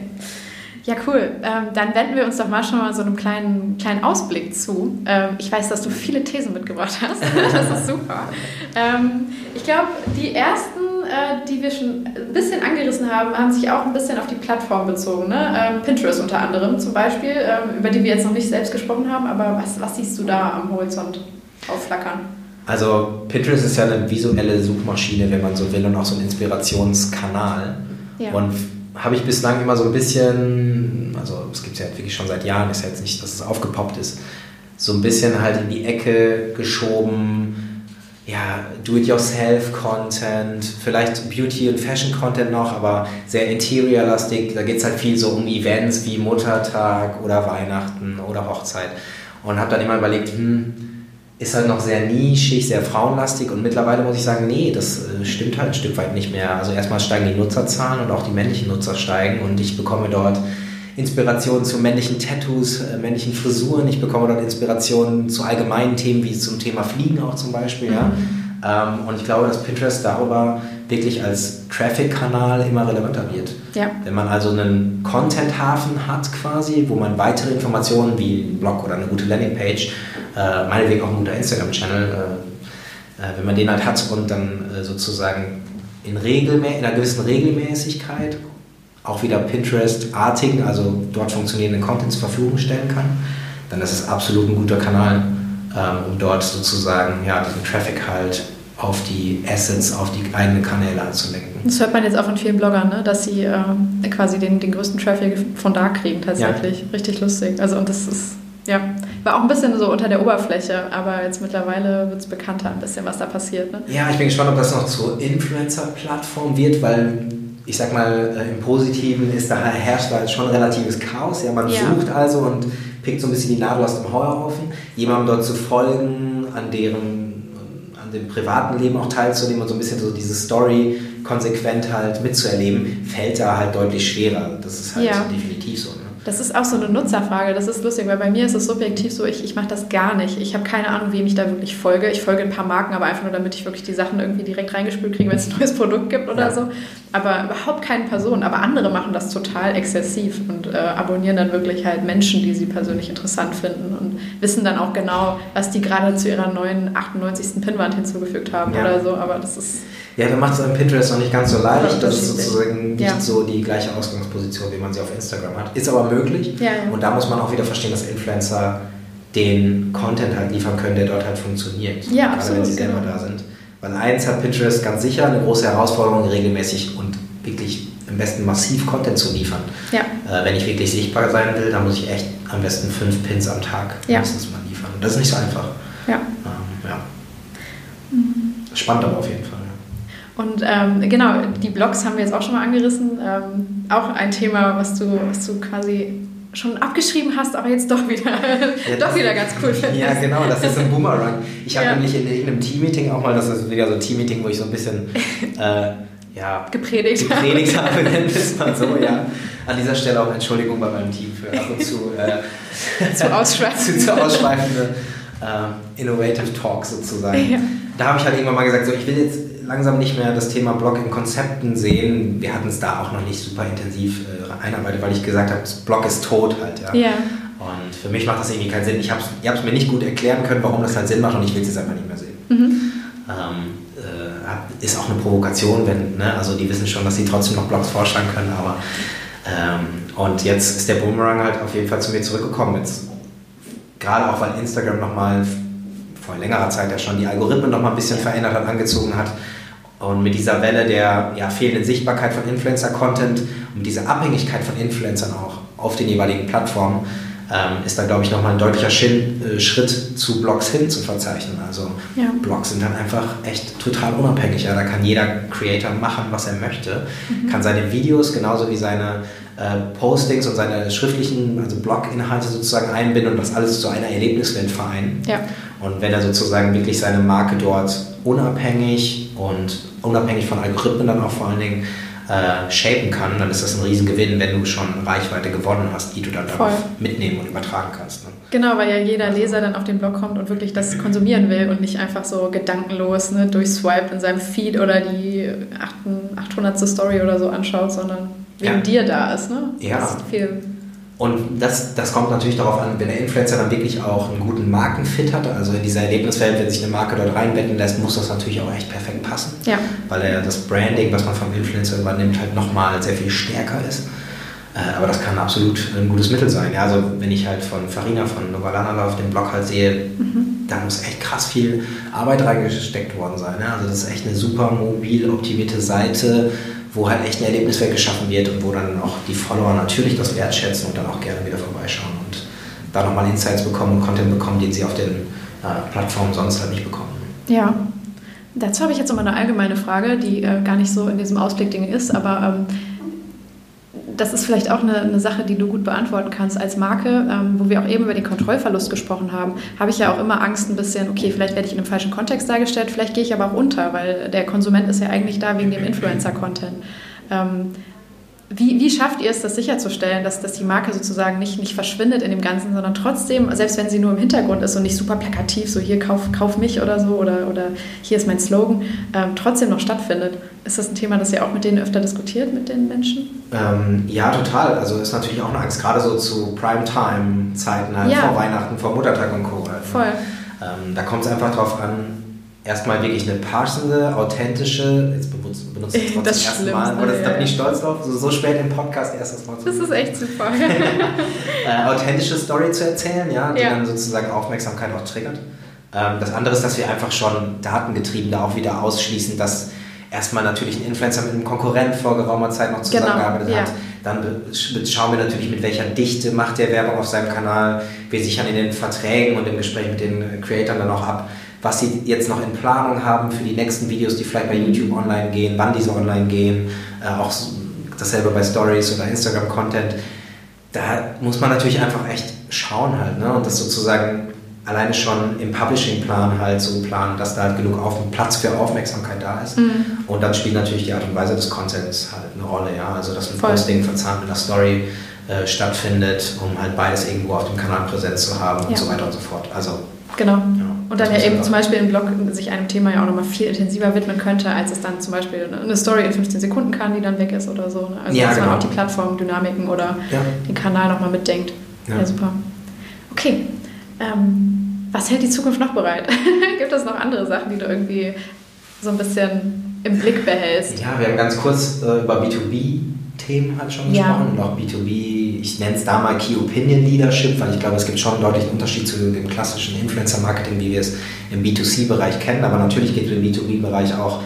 Ja, cool. Ähm, dann wenden wir uns doch mal schon mal so einem kleinen, kleinen Ausblick zu. Ähm, ich weiß, dass du viele Thesen mitgebracht hast. das ist super. Ähm, ich glaube, die ersten, äh, die wir schon ein bisschen angerissen haben, haben sich auch ein bisschen auf die Plattform bezogen. Ne? Ähm, Pinterest unter anderem zum Beispiel, ähm, über die wir jetzt noch nicht selbst gesprochen haben. Aber was, was siehst du da am Horizont aufflackern? Also Pinterest ist ja eine visuelle Suchmaschine, wenn man so will, und auch so ein Inspirationskanal. Ja. Und habe ich bislang immer so ein bisschen, also es gibt es ja wirklich schon seit Jahren, ist ja jetzt nicht, dass es aufgepoppt ist, so ein bisschen halt in die Ecke geschoben, ja, Do-it-yourself-Content, vielleicht Beauty- und Fashion-Content noch, aber sehr interior-lastig. Da geht es halt viel so um Events wie Muttertag oder Weihnachten oder Hochzeit. Und habe dann immer überlegt, hm, ist halt noch sehr nischig, sehr frauenlastig und mittlerweile muss ich sagen, nee, das äh, stimmt halt ein Stück weit nicht mehr. Also erstmal steigen die Nutzerzahlen und auch die männlichen Nutzer steigen und ich bekomme dort Inspirationen zu männlichen Tattoos, äh, männlichen Frisuren, ich bekomme dort Inspirationen zu allgemeinen Themen wie zum Thema Fliegen auch zum Beispiel. Ja? Ähm, und ich glaube, dass Pinterest darüber wirklich als Traffic-Kanal immer relevanter wird. Ja. Wenn man also einen Content-Hafen hat quasi, wo man weitere Informationen wie ein Blog oder eine gute Landingpage, äh, meinetwegen auch ein guter Instagram-Channel, äh, äh, wenn man den halt hat und dann äh, sozusagen in, Regelmä in einer gewissen Regelmäßigkeit auch wieder Pinterest-artigen, also dort funktionierenden Content zur Verfügung stellen kann, dann ist es absolut ein guter Kanal, ähm, um dort sozusagen ja, diesen Traffic halt auf die Assets, auf die eigenen Kanäle anzulenken. Das hört man jetzt auch von vielen Bloggern, ne? dass sie äh, quasi den, den größten Traffic von da kriegen tatsächlich. Richtig lustig. Also und das ist, ja, war auch ein bisschen so unter der Oberfläche, aber jetzt mittlerweile wird es bekannter ein bisschen, was da passiert. Ne? Ja, ich bin gespannt, ob das noch zur Influencer-Plattform wird, weil ich sag mal, äh, im Positiven ist da herrscht da schon relatives Chaos. Ja, man Ja. sucht also und pickt so ein bisschen die Nadel aus dem Heuhaufen, jemandem dort zu folgen, an deren an dem privaten Leben auch teilzunehmen und so ein bisschen so diese Story konsequent halt mitzuerleben, fällt da halt deutlich schwerer. Das ist halt Ja. definitiv so. Ne? Das ist auch so eine Nutzerfrage. Das ist lustig, weil bei mir ist es subjektiv so, ich, ich mache das gar nicht. Ich habe keine Ahnung, wem ich da wirklich folge. Ich folge ein paar Marken, aber einfach nur, damit ich wirklich die Sachen irgendwie direkt reingespült kriege, wenn es ein neues Produkt gibt oder Ja. so. Aber überhaupt keine Person. Aber andere machen das total exzessiv und äh, abonnieren dann wirklich halt Menschen, die sie persönlich interessant finden und wissen dann auch genau, was die gerade zu ihrer neuen 98. Pinwand hinzugefügt haben Ja. oder so. Aber das ist Ja, dann macht es an Pinterest noch nicht ganz so leicht. Das ist sozusagen nicht Ja. so die gleiche Ausgangsposition, wie man sie auf Instagram hat. Ist aber möglich. Ja. Und da muss man auch wieder verstehen, dass Influencer den Content halt liefern können, der dort halt funktioniert. Ja, Gerade absolut, wenn sie selber genau. da sind. Weil eins hat Pinterest ganz sicher eine große Herausforderung, regelmäßig und wirklich am besten massiv Content zu liefern. ja. Äh, wenn ich wirklich sichtbar sein will, dann muss ich echt am besten fünf Pins am Tag Ja. mindestens mal liefern. Und das ist nicht so einfach. ja. Ähm, ja. Spannend aber auf jeden Fall. Und ähm, genau, die Blogs haben wir jetzt auch schon mal angerissen. Ähm, auch ein Thema, was du, was du quasi schon abgeschrieben hast, aber jetzt doch wieder, doch wieder ganz cool findest. Ja, genau, das ist ein Boomerang. Ich habe Ja. nämlich in irgendeinem Team-Meeting auch mal, das ist wieder so ein Team-Meeting, wo ich so ein bisschen äh, ja, Gepredigt. gepredigt habe, nennen wir es mal so, ja. An dieser Stelle auch Entschuldigung bei meinem Team für ab und zu, äh, Zu ausschweifend. zu, zu ausschweifende äh, Innovative Talk sozusagen. Ja. Da habe ich halt irgendwann mal gesagt, so, ich will jetzt langsam nicht mehr das Thema Blog in Konzepten sehen. Wir hatten es da auch noch nicht super intensiv äh, einarbeitet, weil ich gesagt habe, Blog ist tot halt, ja. Ja. Und für mich macht das irgendwie keinen Sinn. Ich habt es mir nicht gut erklären können, warum das halt Sinn macht und ich will es jetzt einfach nicht mehr sehen. Mhm. Ähm, äh, ist auch eine Provokation, wenn, ne, also die wissen schon, dass sie trotzdem noch Blogs vorschlagen können, aber ähm, Und jetzt ist der Boomerang halt auf jeden Fall zu mir zurückgekommen. Jetzt, gerade auch, weil Instagram nochmal vor längerer Zeit ja schon die Algorithmen nochmal ein bisschen verändert hat, angezogen hat. Und mit dieser Welle der ja, fehlenden Sichtbarkeit von Influencer-Content und dieser Abhängigkeit von Influencern auch auf den jeweiligen Plattformen ähm, ist da, glaube ich, nochmal ein deutlicher Schritt, äh, Schritt zu Blogs hin zu verzeichnen. Also ja. Blogs sind dann einfach echt total unabhängig. Ja. Da kann jeder Creator machen, was er möchte, mhm. kann seine Videos genauso wie seine äh, Postings und seine schriftlichen, also Blog-Inhalte sozusagen einbinden und das alles zu einer Erlebniswelt vereinen. Ja. Und wenn er sozusagen wirklich seine Marke dort unabhängig und unabhängig von Algorithmen dann auch vor allen Dingen äh, shapen kann, dann ist das ein Riesengewinn, wenn du schon Reichweite gewonnen hast, die du dann Voll. mitnehmen und übertragen kannst. Ne? Genau, weil ja jeder Leser dann auf den Blog kommt und wirklich das konsumieren will und nicht einfach so gedankenlos ne, durchswipe in seinem Feed oder die 800. Story oder so anschaut, sondern wegen ja. dir da ist. Ne? Ja. Das ist viel und das, das kommt natürlich darauf an, wenn der Influencer dann wirklich auch einen guten Markenfit hat, also in dieser Erlebniswelt, wenn sich eine Marke dort reinbetten lässt, muss das natürlich auch echt perfekt passen. Ja. Weil er das Branding, was man vom Influencer übernimmt, halt nochmal sehr viel stärker ist. Äh, aber das kann absolut ein gutes Mittel sein. Ja, also wenn ich halt von Farina, von Novalana auf dem Blog halt sehe, mhm. da muss echt krass viel Arbeit reingesteckt worden sein. Ja? Also das ist echt eine super mobil optimierte Seite wo halt echt eine Erlebniswelt geschaffen wird und wo dann auch die Follower natürlich das wertschätzen und dann auch gerne wieder vorbeischauen und da nochmal Insights bekommen und Content bekommen, den sie auf den äh, Plattformen sonst halt nicht bekommen. Ja. Dazu habe ich jetzt nochmal eine allgemeine Frage, die äh, gar nicht so in diesem Ausblickding ist, aber ähm, das ist vielleicht auch eine, eine, Sache, die du gut beantworten kannst als Marke, ähm, wo wir auch eben über den Kontrollverlust gesprochen haben, habe ich ja auch immer Angst ein bisschen, okay, vielleicht werde ich in einem falschen Kontext dargestellt, vielleicht gehe ich aber auch unter, weil der Konsument ist ja eigentlich da wegen dem Influencer-Content. Ähm, wie, wie schafft ihr es, das sicherzustellen, dass, dass die Marke sozusagen nicht, nicht verschwindet in dem Ganzen, sondern trotzdem, selbst wenn sie nur im Hintergrund ist und nicht super plakativ, so hier kauf, kauf mich oder so oder, oder hier ist mein Slogan, ähm, trotzdem noch stattfindet? Ist das ein Thema, das ihr auch mit denen öfter diskutiert, mit den Menschen? Ähm, ja, total. Also ist natürlich auch eine Angst, gerade so zu Primetime-Zeiten, halt ja. vor Weihnachten, vor Muttertag und Co. Halt, ne? Voll. Ähm, da kommt es einfach darauf an, erstmal wirklich eine passende, authentische, jetzt benutze benutzt es trotzdem das erste Mal, aber das, da bin ich stolz drauf, so, so spät im Podcast erstes Mal zu Das ist echt super. äh, authentische Story zu erzählen, ja, die ja. dann sozusagen Aufmerksamkeit auch triggert. Ähm, das andere ist, dass wir einfach schon datengetrieben da auch wieder ausschließen, dass erstmal natürlich ein Influencer mit einem Konkurrent vor geraumer Zeit noch genau, zusammengearbeitet genau, ja. hat. Dann schauen wir natürlich, mit welcher Dichte macht der Werbung auf seinem Kanal. Wir sichern in den Verträgen und im Gespräch mit den Creatoren dann auch ab, was sie jetzt noch in Planung haben für die nächsten Videos, die vielleicht bei YouTube online gehen, wann diese online gehen, äh, auch dasselbe bei Stories oder Instagram-Content. Da muss man natürlich einfach echt schauen halt ne? und das sozusagen alleine schon im Publishing-Plan halt so planen, dass da halt genug auf, Platz für Aufmerksamkeit da ist. Mhm. Und dann spielt natürlich die Art und Weise des Contents halt eine Rolle, ja. Also dass ein Voll. Posting verzahnt mit einer Story äh, stattfindet, um halt beides irgendwo auf dem Kanal präsent zu haben ja. und so weiter und so fort. Also Genau. Und dann ja eben zum Beispiel im Blog sich einem Thema ja auch nochmal viel intensiver widmen könnte, als es dann zum Beispiel eine Story in 15 Sekunden kann, die dann weg ist oder so. Ne? Also ja, dass genau. man auch die Plattformdynamiken oder ja. den Kanal nochmal mitdenkt. Ja. ja, super. Okay. Ähm, was hält die Zukunft noch bereit? Gibt es noch andere Sachen, die du irgendwie so ein bisschen im Blick behältst? Ja, wir haben ganz kurz äh, über B2B Themen halt schon gesprochen und auch B2B, ich nenne es da mal Key Opinion Leadership, weil ich glaube, es gibt schon einen deutlichen Unterschied zu dem klassischen Influencer Marketing, wie wir es im B2C-Bereich kennen, aber natürlich gibt es im B2B-Bereich auch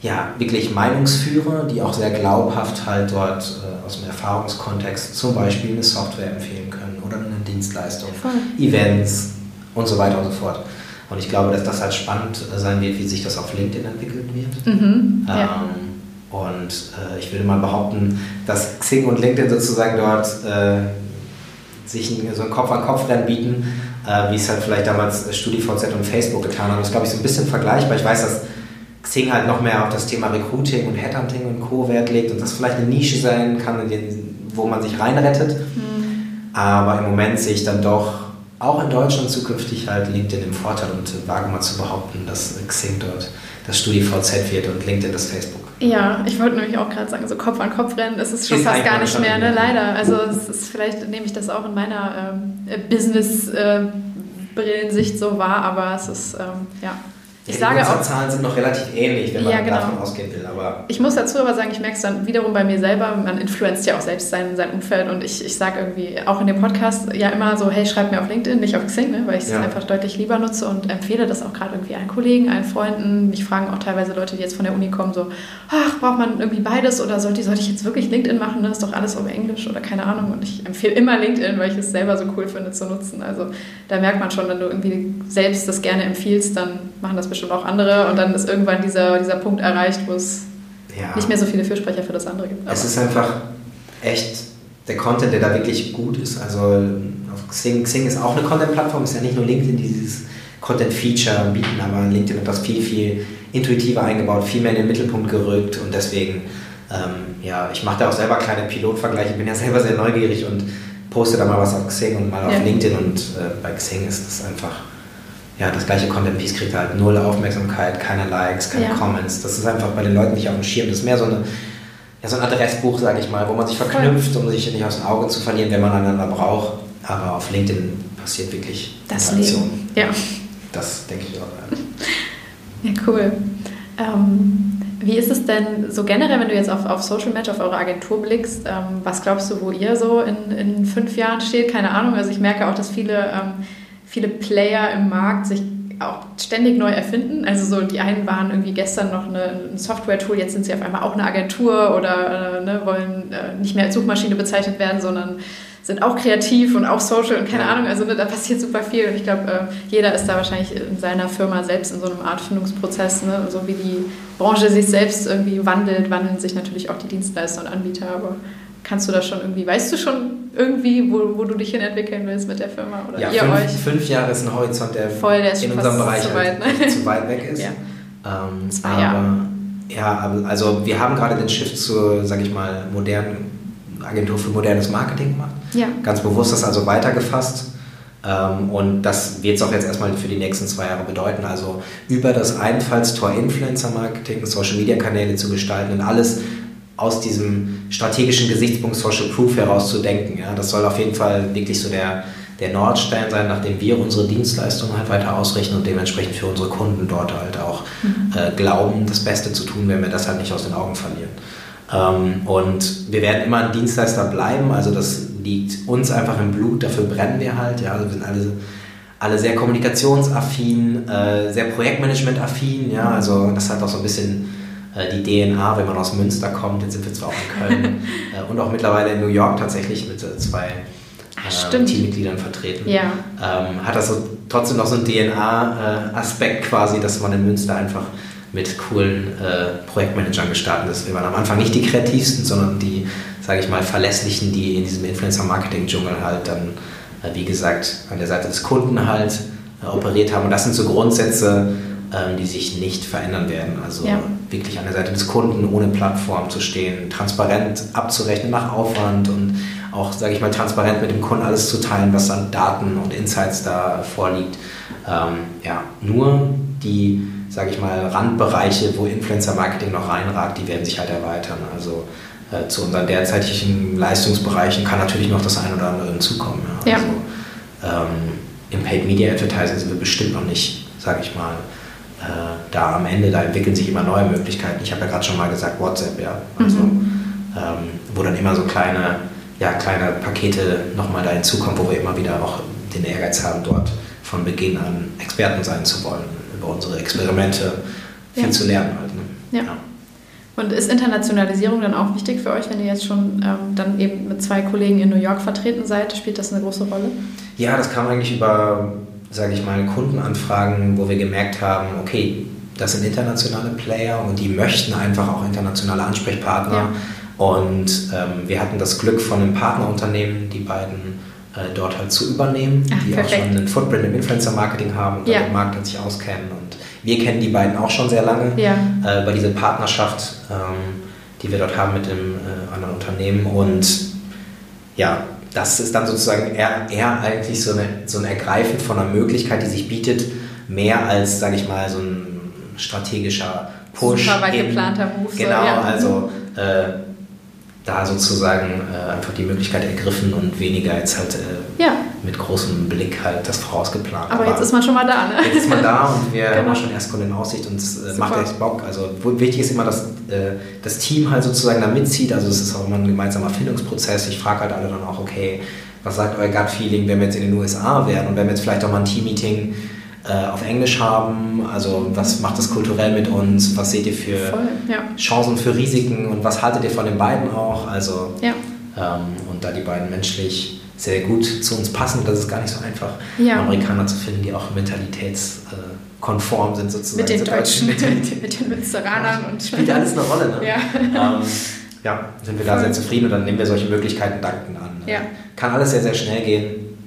ja, wirklich Meinungsführer, die auch sehr glaubhaft halt dort äh, aus dem Erfahrungskontext zum Beispiel eine Software empfehlen können oder eine Dienstleistung, Voll. Events und so weiter und so fort. Und ich glaube, dass das halt spannend sein wird, wie sich das auf LinkedIn entwickeln wird. Mhm, ähm, ja. Und äh, ich würde mal behaupten, dass Xing und LinkedIn sozusagen dort äh, sich ein, so ein Kopf-an-Kopf-Rennen bieten, äh, wie es halt vielleicht damals StudiVZ und Facebook getan haben. Das ist, glaube ich, so ein bisschen vergleichbar. Ich weiß, dass Xing halt noch mehr auf das Thema Recruiting und Headhunting und Co. Wert legt und das vielleicht eine Nische sein kann, wo man sich reinrettet. Mhm. Aber im Moment sehe ich dann doch auch in Deutschland zukünftig halt LinkedIn im Vorteil und wage mal zu behaupten, dass Xing dort das StudiVZ wird und LinkedIn das Facebook. Ja, ich wollte nämlich auch gerade sagen, so Kopf an Kopf rennen, das ist schon ist fast gar nicht mehr, ne? leider. Also es ist, vielleicht nehme ich das auch in meiner ähm, Business-Brillensicht äh, so wahr, aber es ist, ähm, ja. Ich ja, sage auch. Zahlen sind noch relativ ähnlich, wenn man ja, genau. davon ausgehen will. Aber ich muss dazu aber sagen, ich merke es dann wiederum bei mir selber. Man influenzt ja auch selbst sein, sein Umfeld. Und ich, ich sage irgendwie auch in dem Podcast ja immer so: hey, schreib mir auf LinkedIn, nicht auf Xing, ne? weil ich es ja. einfach deutlich lieber nutze und empfehle das auch gerade irgendwie allen Kollegen, allen Freunden. Mich fragen auch teilweise Leute, die jetzt von der Uni kommen, so: ach, braucht man irgendwie beides oder sollte, sollte ich jetzt wirklich LinkedIn machen? Das ist doch alles auf Englisch oder keine Ahnung. Und ich empfehle immer LinkedIn, weil ich es selber so cool finde zu nutzen. Also da merkt man schon, wenn du irgendwie selbst das gerne empfiehlst, dann machen das bestimmt auch andere. Und dann ist irgendwann dieser, dieser Punkt erreicht, wo es ja. nicht mehr so viele Fürsprecher für das andere gibt. Aber es ist einfach echt der Content, der da wirklich gut ist. Also auf Xing, Xing ist auch eine Content-Plattform, ist ja nicht nur LinkedIn, die dieses Content-Feature bieten, aber LinkedIn hat das viel, viel intuitiver eingebaut, viel mehr in den Mittelpunkt gerückt und deswegen, ähm, ja, ich mache da auch selber kleine Pilotvergleiche, ich bin ja selber sehr neugierig und poste da mal was auf Xing und mal auf LinkedIn und äh, bei Xing ist das einfach ja, das gleiche Content Piece kriegt halt null Aufmerksamkeit, keine Likes, keine ja. Comments. Das ist einfach bei den Leuten nicht auf dem Schirm. Das ist mehr so, eine, ja, so ein Adressbuch, sage ich mal, wo man sich verknüpft, um sich nicht aus dem Auge zu verlieren, wenn man einander braucht. Aber auf LinkedIn passiert wirklich das Leben. Ja. Das denke ich auch. Ja, cool. Ähm, wie ist es denn so generell, wenn du jetzt auf, auf Social Match, auf eure Agentur blickst? Ähm, was glaubst du, wo ihr so in, in fünf Jahren steht? Keine Ahnung. Also ich merke auch, dass viele ähm, viele Player im Markt sich auch ständig neu erfinden. Also so die einen waren irgendwie gestern noch eine, ein Software-Tool, jetzt sind sie auf einmal auch eine Agentur oder äh, ne, wollen äh, nicht mehr als Suchmaschine bezeichnet werden, sondern sind auch kreativ und auch social und keine Ahnung. Also ne, da passiert super viel und ich glaube, äh, jeder ist da wahrscheinlich in seiner Firma selbst in so einem Art Findungsprozess. Ne? So wie die Branche sich selbst irgendwie wandelt, wandeln sich natürlich auch die Dienstleister und Anbieter. Aber Kannst du das schon irgendwie, weißt du schon irgendwie, wo, wo du dich hin entwickeln willst mit der Firma? Oder ja, ihr fünf, euch? fünf Jahre ist ein Horizont, der, Voll, der in unserem Bereich zu weit, halt ne? zu weit weg ist. Ja. Ähm, Zwei aber, Jahre. Ja, also wir haben gerade den Shift zur, sag ich mal, modernen Agentur für modernes Marketing gemacht. Ja. Ganz bewusst das also weitergefasst. Ähm, und das wird es auch jetzt erstmal für die nächsten zwei Jahre bedeuten. Also über das Einfallstor Influencer Marketing, Social Media Kanäle zu gestalten und alles aus diesem strategischen Gesichtspunkt Social Proof herauszudenken. Ja, das soll auf jeden Fall wirklich so der, der Nordstein sein, nachdem wir unsere Dienstleistungen halt weiter ausrichten und dementsprechend für unsere Kunden dort halt auch mhm. äh, glauben, das Beste zu tun, wenn wir das halt nicht aus den Augen verlieren. Ähm, und wir werden immer ein Dienstleister bleiben, also das liegt uns einfach im Blut, dafür brennen wir halt. Ja, also wir sind alle, alle sehr kommunikationsaffin, äh, sehr projektmanagement-affin, ja, also das hat auch so ein bisschen die DNA, wenn man aus Münster kommt, jetzt sind wir zwar auch in Köln äh, und auch mittlerweile in New York tatsächlich mit äh, zwei äh, Teammitgliedern vertreten, ja. ähm, hat das so, trotzdem noch so einen DNA-Aspekt quasi, dass man in Münster einfach mit coolen äh, Projektmanagern gestartet ist. Wir waren am Anfang nicht die kreativsten, sondern die, sage ich mal, verlässlichen, die in diesem Influencer-Marketing-Dschungel halt dann, äh, wie gesagt, an der Seite des Kunden halt operiert haben. Und das sind so Grundsätze, ähm, die sich nicht verändern werden. Also ja. Wirklich an der Seite des Kunden ohne Plattform zu stehen, transparent abzurechnen nach Aufwand und auch, sage ich mal, transparent mit dem Kunden alles zu teilen, was an Daten und Insights da vorliegt. Ähm, ja, nur die, sage ich mal, Randbereiche, wo Influencer-Marketing noch reinragt, die werden sich halt erweitern. Also äh, zu unseren derzeitigen Leistungsbereichen kann natürlich noch das ein oder andere hinzukommen. Ja. Also, ähm, Im Paid Media Advertising sind wir bestimmt noch nicht, sage ich mal, da am Ende, da entwickeln sich immer neue Möglichkeiten. Ich habe ja gerade schon mal gesagt, WhatsApp, ja. Also, mhm. ähm, wo dann immer so kleine, ja, kleine Pakete nochmal da hinzukommen, wo wir immer wieder auch den Ehrgeiz haben, dort von Beginn an Experten sein zu wollen, über unsere Experimente viel ja. zu lernen halt. Ne? Ja. ja. Und ist Internationalisierung dann auch wichtig für euch, wenn ihr jetzt schon ähm, dann eben mit zwei Kollegen in New York vertreten seid? Spielt das eine große Rolle? Ja, das kam eigentlich über sage ich mal, Kundenanfragen, wo wir gemerkt haben, okay, das sind internationale Player und die möchten einfach auch internationale Ansprechpartner. Ja. Und ähm, wir hatten das Glück von einem Partnerunternehmen, die beiden äh, dort halt zu übernehmen, Ach, die perfekt. auch schon einen Footprint im Influencer-Marketing haben und ja. den Markt an sich auskennen. Und wir kennen die beiden auch schon sehr lange ja. äh, über diese Partnerschaft, ähm, die wir dort haben mit dem äh, anderen Unternehmen. Und ja, das ist dann sozusagen eher, eher eigentlich so, eine, so ein Ergreifen von einer Möglichkeit, die sich bietet, mehr als, sage ich mal, so ein strategischer Push. Super weit geplanter Move. Genau, so, ja. also äh, da sozusagen äh, einfach die Möglichkeit ergriffen und weniger jetzt halt äh, ja. Mit großem Blick halt das vorausgeplant. Aber, Aber jetzt ist man schon mal da, ne? Jetzt ist man da und wir genau. haben schon Erstkunden in Aussicht und es äh, macht echt Bock. Also wichtig ist immer, dass äh, das Team halt sozusagen da mitzieht. Also es ist auch immer ein gemeinsamer Findungsprozess. Ich frage halt alle dann auch, okay, was sagt euer Gut-Feeling, wenn wir jetzt in den USA wären und wenn wir jetzt vielleicht auch mal ein Team-Meeting äh, auf Englisch haben? Also was macht das kulturell mit uns? Was seht ihr für Voll, ja. Chancen, für Risiken und was haltet ihr von den beiden auch? Also ja. ähm, und da die beiden menschlich sehr gut zu uns passen, das ist gar nicht so einfach, ja. Amerikaner zu finden, die auch mentalitätskonform sind sozusagen. Mit den Deutschen, mit den, mit den Münsteranern und spielt alles eine Rolle. Ne? Ja. Ähm, ja, sind wir da sehr zufrieden und dann nehmen wir solche Möglichkeiten dankend an. Ne? Ja. Kann alles sehr, sehr schnell gehen.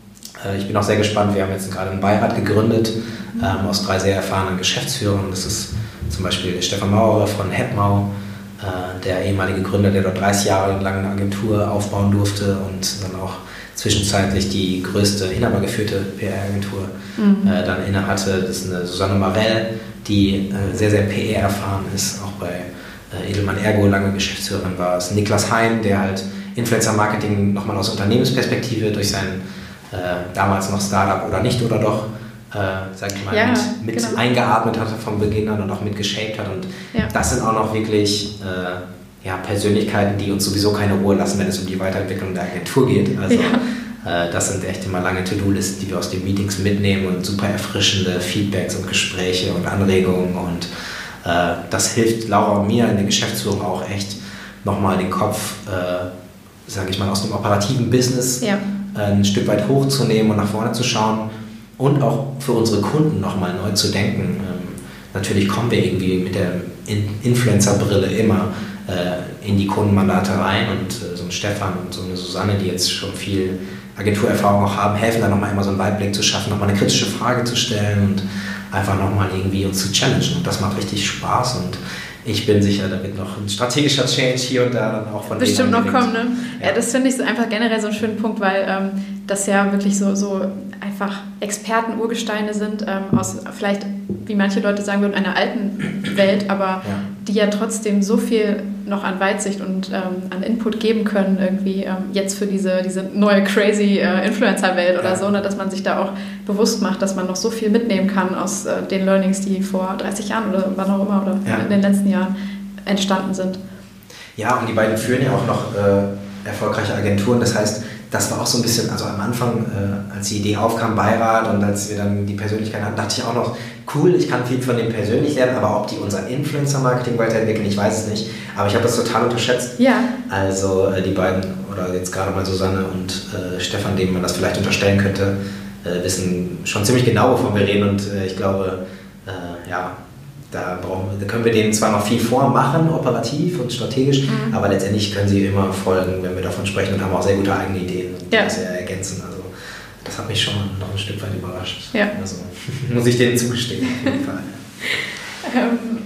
Äh, ich bin auch sehr gespannt. Wir haben jetzt gerade einen Beirat gegründet ähm, aus drei sehr erfahrenen Geschäftsführern. Das ist zum Beispiel Stefan Maurer von Hepmau, äh, der ehemalige Gründer, der dort 30 Jahre lang eine Agentur aufbauen durfte und dann auch zwischenzeitlich die größte inhabergeführte PR-Agentur mhm. äh, dann innehatte. Das ist eine Susanne Marell, die äh, sehr, sehr PR erfahren ist, auch bei äh, Edelmann Ergo lange Geschäftsführerin war. Es ist Niklas Hein, der halt Influencer-Marketing nochmal aus Unternehmensperspektive durch sein äh, damals noch Startup oder nicht oder doch, äh, sag ich mal, ja, mit, mit genau. eingeatmet hatte von Beginn an und auch mit geshaped hat. Und ja. das sind auch noch wirklich äh, ja, Persönlichkeiten, die uns sowieso keine Ruhe lassen, wenn es um die Weiterentwicklung der Agentur geht. Also ja. äh, das sind echt immer lange To-Do-Listen, die wir aus den Meetings mitnehmen und super erfrischende Feedbacks und Gespräche und Anregungen und äh, das hilft Laura und mir in der Geschäftsführung auch echt nochmal den Kopf, äh, sage ich mal, aus dem operativen Business ja ein Stück weit hochzunehmen und nach vorne zu schauen und auch für unsere Kunden nochmal neu zu denken. Ähm, natürlich kommen wir irgendwie mit der Influencer-Brille immer äh, in die Kundenmandate rein und äh, so ein Stefan und so eine Susanne, die jetzt schon viel Agenturerfahrung auch haben, helfen da nochmal immer so einen Weitblick zu schaffen, nochmal eine kritische Frage zu stellen und einfach nochmal irgendwie uns zu challengen. Und das macht richtig Spaß und ich bin sicher, da wird noch ein strategischer Change hier und da dann auch von Bestimmt noch kommen, ne? Ja, ja das finde ich so einfach generell so einen schönen Punkt, weil ähm, das ja wirklich so, so einfach Experten-Urgesteine sind, ähm, aus vielleicht, wie manche Leute sagen würden, einer alten Welt, aber ja. Die ja trotzdem so viel noch an Weitsicht und ähm, an Input geben können, irgendwie ähm, jetzt für diese, diese neue crazy äh, Influencer-Welt oder ja. so, ne, dass man sich da auch bewusst macht, dass man noch so viel mitnehmen kann aus äh, den Learnings, die vor 30 Jahren oder wann auch immer oder ja. in den letzten Jahren entstanden sind. Ja, und die beiden führen ja auch noch äh, erfolgreiche Agenturen. Das heißt, das war auch so ein bisschen, also am Anfang, äh, als die Idee aufkam, Beirat und als wir dann die Persönlichkeit hatten, dachte ich auch noch, cool, ich kann viel von dem persönlich lernen, aber ob die unser Influencer-Marketing weiterentwickeln, ich weiß es nicht. Aber ich habe das total unterschätzt. Ja. Also äh, die beiden, oder jetzt gerade mal Susanne und äh, Stefan, denen man das vielleicht unterstellen könnte, äh, wissen schon ziemlich genau, wovon wir reden und äh, ich glaube, äh, ja, da, brauchen, da können wir denen zwar noch viel vormachen, operativ und strategisch, mhm. aber letztendlich können sie immer folgen, wenn wir davon sprechen und haben auch sehr gute eigene Ideen, ja. das ja ergänzen. Also das hat mich schon noch ein Stück weit überrascht. Ja. Also muss ich denen zugestehen, auf jeden Fall. ähm,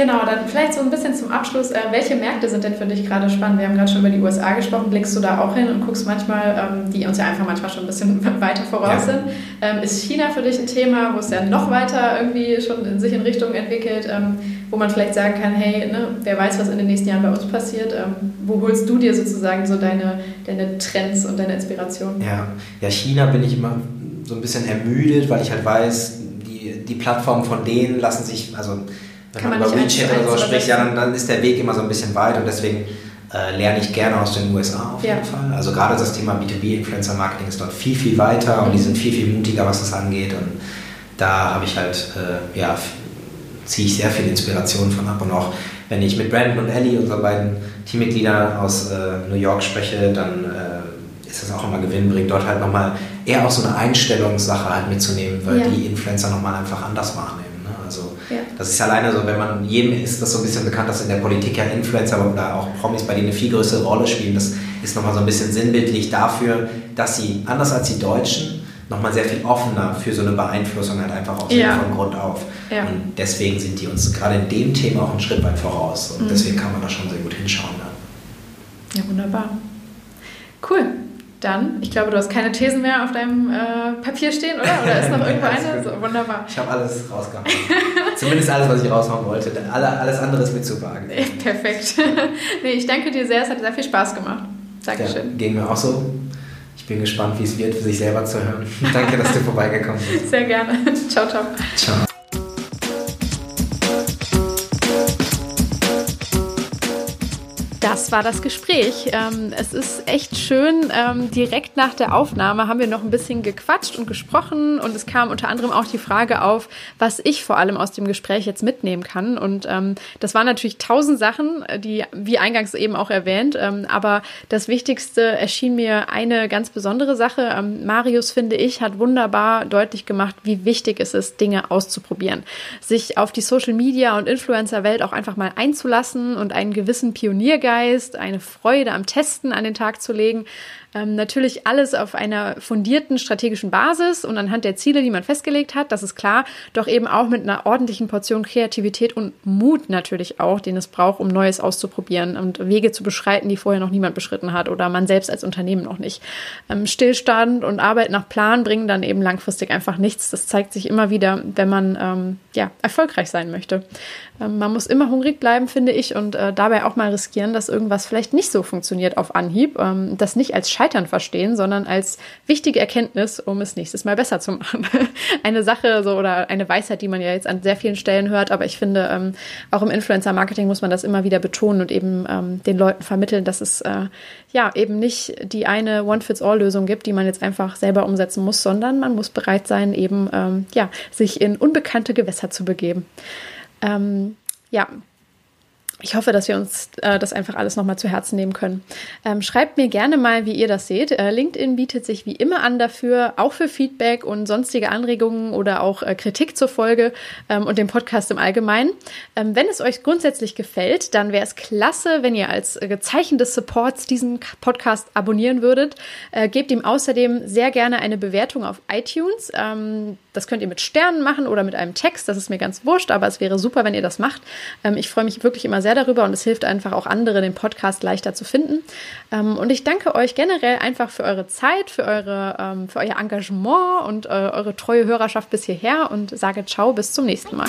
Genau, dann vielleicht so ein bisschen zum Abschluss. Äh, welche Märkte sind denn für dich gerade spannend? Wir haben gerade schon über die USA gesprochen. Blickst du da auch hin und guckst manchmal, ähm, die uns ja einfach manchmal schon ein bisschen weiter voraus ja. sind? Ähm, ist China für dich ein Thema, wo es ja noch weiter irgendwie schon in sich in Richtung entwickelt, ähm, wo man vielleicht sagen kann, hey, ne, wer weiß, was in den nächsten Jahren bei uns passiert? Ähm, wo holst du dir sozusagen so deine, deine Trends und deine Inspiration? Ja. ja, China bin ich immer so ein bisschen ermüdet, weil ich halt weiß, die, die Plattformen von denen lassen sich, also wenn Kann man, man über WeChat oder so spricht, ja, dann, dann, ist der Weg immer so ein bisschen weit und deswegen äh, lerne ich gerne aus den USA auf jeden ja. Fall. Also gerade das Thema B2B-Influencer-Marketing ist dort viel, viel weiter und die mhm. sind viel, viel mutiger, was das angeht und da habe ich halt, äh, ja, ziehe ich sehr viel Inspiration von ab und auch wenn ich mit Brandon und Ellie, unseren beiden Teammitgliedern aus äh, New York spreche, dann äh, ist das auch immer gewinnbringend, dort halt nochmal eher auch so eine Einstellungssache halt mitzunehmen, weil ja. die Influencer nochmal einfach anders wahrnehmen. Also ja. das ist alleine so, wenn man jedem ist das so ein bisschen bekannt, dass in der Politik ja Influencer oder auch Promis bei denen eine viel größere Rolle spielen. Das ist nochmal so ein bisschen sinnbildlich dafür, dass sie, anders als die Deutschen, nochmal sehr viel offener für so eine Beeinflussung halt einfach auch ja. von Grund auf. Ja. Und deswegen sind die uns gerade in dem Thema auch einen Schritt weit voraus. Und mhm. deswegen kann man da schon sehr gut hinschauen. Ja, ja wunderbar. Cool. Dann, ich glaube, du hast keine Thesen mehr auf deinem äh, Papier stehen, oder? Oder ist noch irgendwo eine? So, wunderbar. Ich habe alles rausgehauen. Zumindest alles, was ich raushauen wollte. alles andere ist mit zu wagen. Perfekt. nee, ich danke dir sehr. Es hat sehr viel Spaß gemacht. Dankeschön. Ja, ging mir auch so. Ich bin gespannt, wie es wird, für sich selber zu hören. Danke, dass du vorbeigekommen bist. Sehr gerne. ciao, ciao. Ciao. Das war das Gespräch. Ähm, es ist echt schön. Ähm, direkt nach der Aufnahme haben wir noch ein bisschen gequatscht und gesprochen und es kam unter anderem auch die Frage auf, was ich vor allem aus dem Gespräch jetzt mitnehmen kann. Und ähm, das waren natürlich tausend Sachen, die, wie eingangs eben auch erwähnt, aber das Wichtigste erschien mir eine ganz besondere Sache. Marius, finde ich, hat wunderbar deutlich gemacht, wie wichtig es ist, Dinge auszuprobieren. Sich auf die Social Media und Influencer-Welt auch einfach mal einzulassen und einen gewissen Pioniergeist Geist, eine Freude am Testen an den Tag zu legen, ähm, natürlich alles auf einer fundierten strategischen Basis und anhand der Ziele, die man festgelegt hat, das ist klar, doch eben auch mit einer ordentlichen Portion Kreativität und Mut natürlich auch, den es braucht, um Neues auszuprobieren und Wege zu beschreiten, die vorher noch niemand beschritten hat oder man selbst als Unternehmen noch nicht. Ähm, Stillstand und Arbeit nach Plan bringen dann eben langfristig einfach nichts. Das zeigt sich immer wieder, wenn man ähm, ja, erfolgreich sein möchte. Ähm, man muss immer hungrig bleiben, finde ich, und äh, dabei auch mal riskieren, dass irgendwas vielleicht nicht so funktioniert auf Anhieb. Ähm, das nicht als Scheitern verstehen, sondern als wichtige Erkenntnis, um es nächstes Mal besser zu machen. eine Sache so oder eine Weisheit, die man ja jetzt an sehr vielen Stellen hört, aber ich finde, ähm, auch im Influencer-Marketing muss man das immer wieder betonen und eben ähm, den Leuten vermitteln, dass es äh, ja eben nicht die eine One-Fits-All-Lösung gibt, die man jetzt einfach selber umsetzen muss, sondern man muss bereit sein, eben ähm, ja, sich in unbekannte Gewässer zu begeben. Ähm, ja, ich hoffe, dass wir uns äh, das einfach alles nochmal zu Herzen nehmen können. Ähm, schreibt mir gerne mal, wie ihr das seht. Äh, LinkedIn bietet sich wie immer an dafür, auch für Feedback und sonstige Anregungen oder auch äh, Kritik zur Folge ähm, und dem Podcast im Allgemeinen. Ähm, wenn es euch grundsätzlich gefällt, dann wäre es klasse, wenn ihr als äh, Zeichen des Supports diesen Podcast abonnieren würdet. Äh, gebt ihm außerdem sehr gerne eine Bewertung auf iTunes. Ähm, das könnt ihr mit Sternen machen oder mit einem Text. Das ist mir ganz wurscht, aber es wäre super, wenn ihr das macht. Ähm, ich freue mich wirklich immer sehr darüber und es hilft einfach auch andere, den Podcast leichter zu finden. Ähm, und ich danke euch generell einfach für eure Zeit, für, eure, ähm, für euer Engagement und äh, eure treue Hörerschaft bis hierher und sage ciao, bis zum nächsten Mal.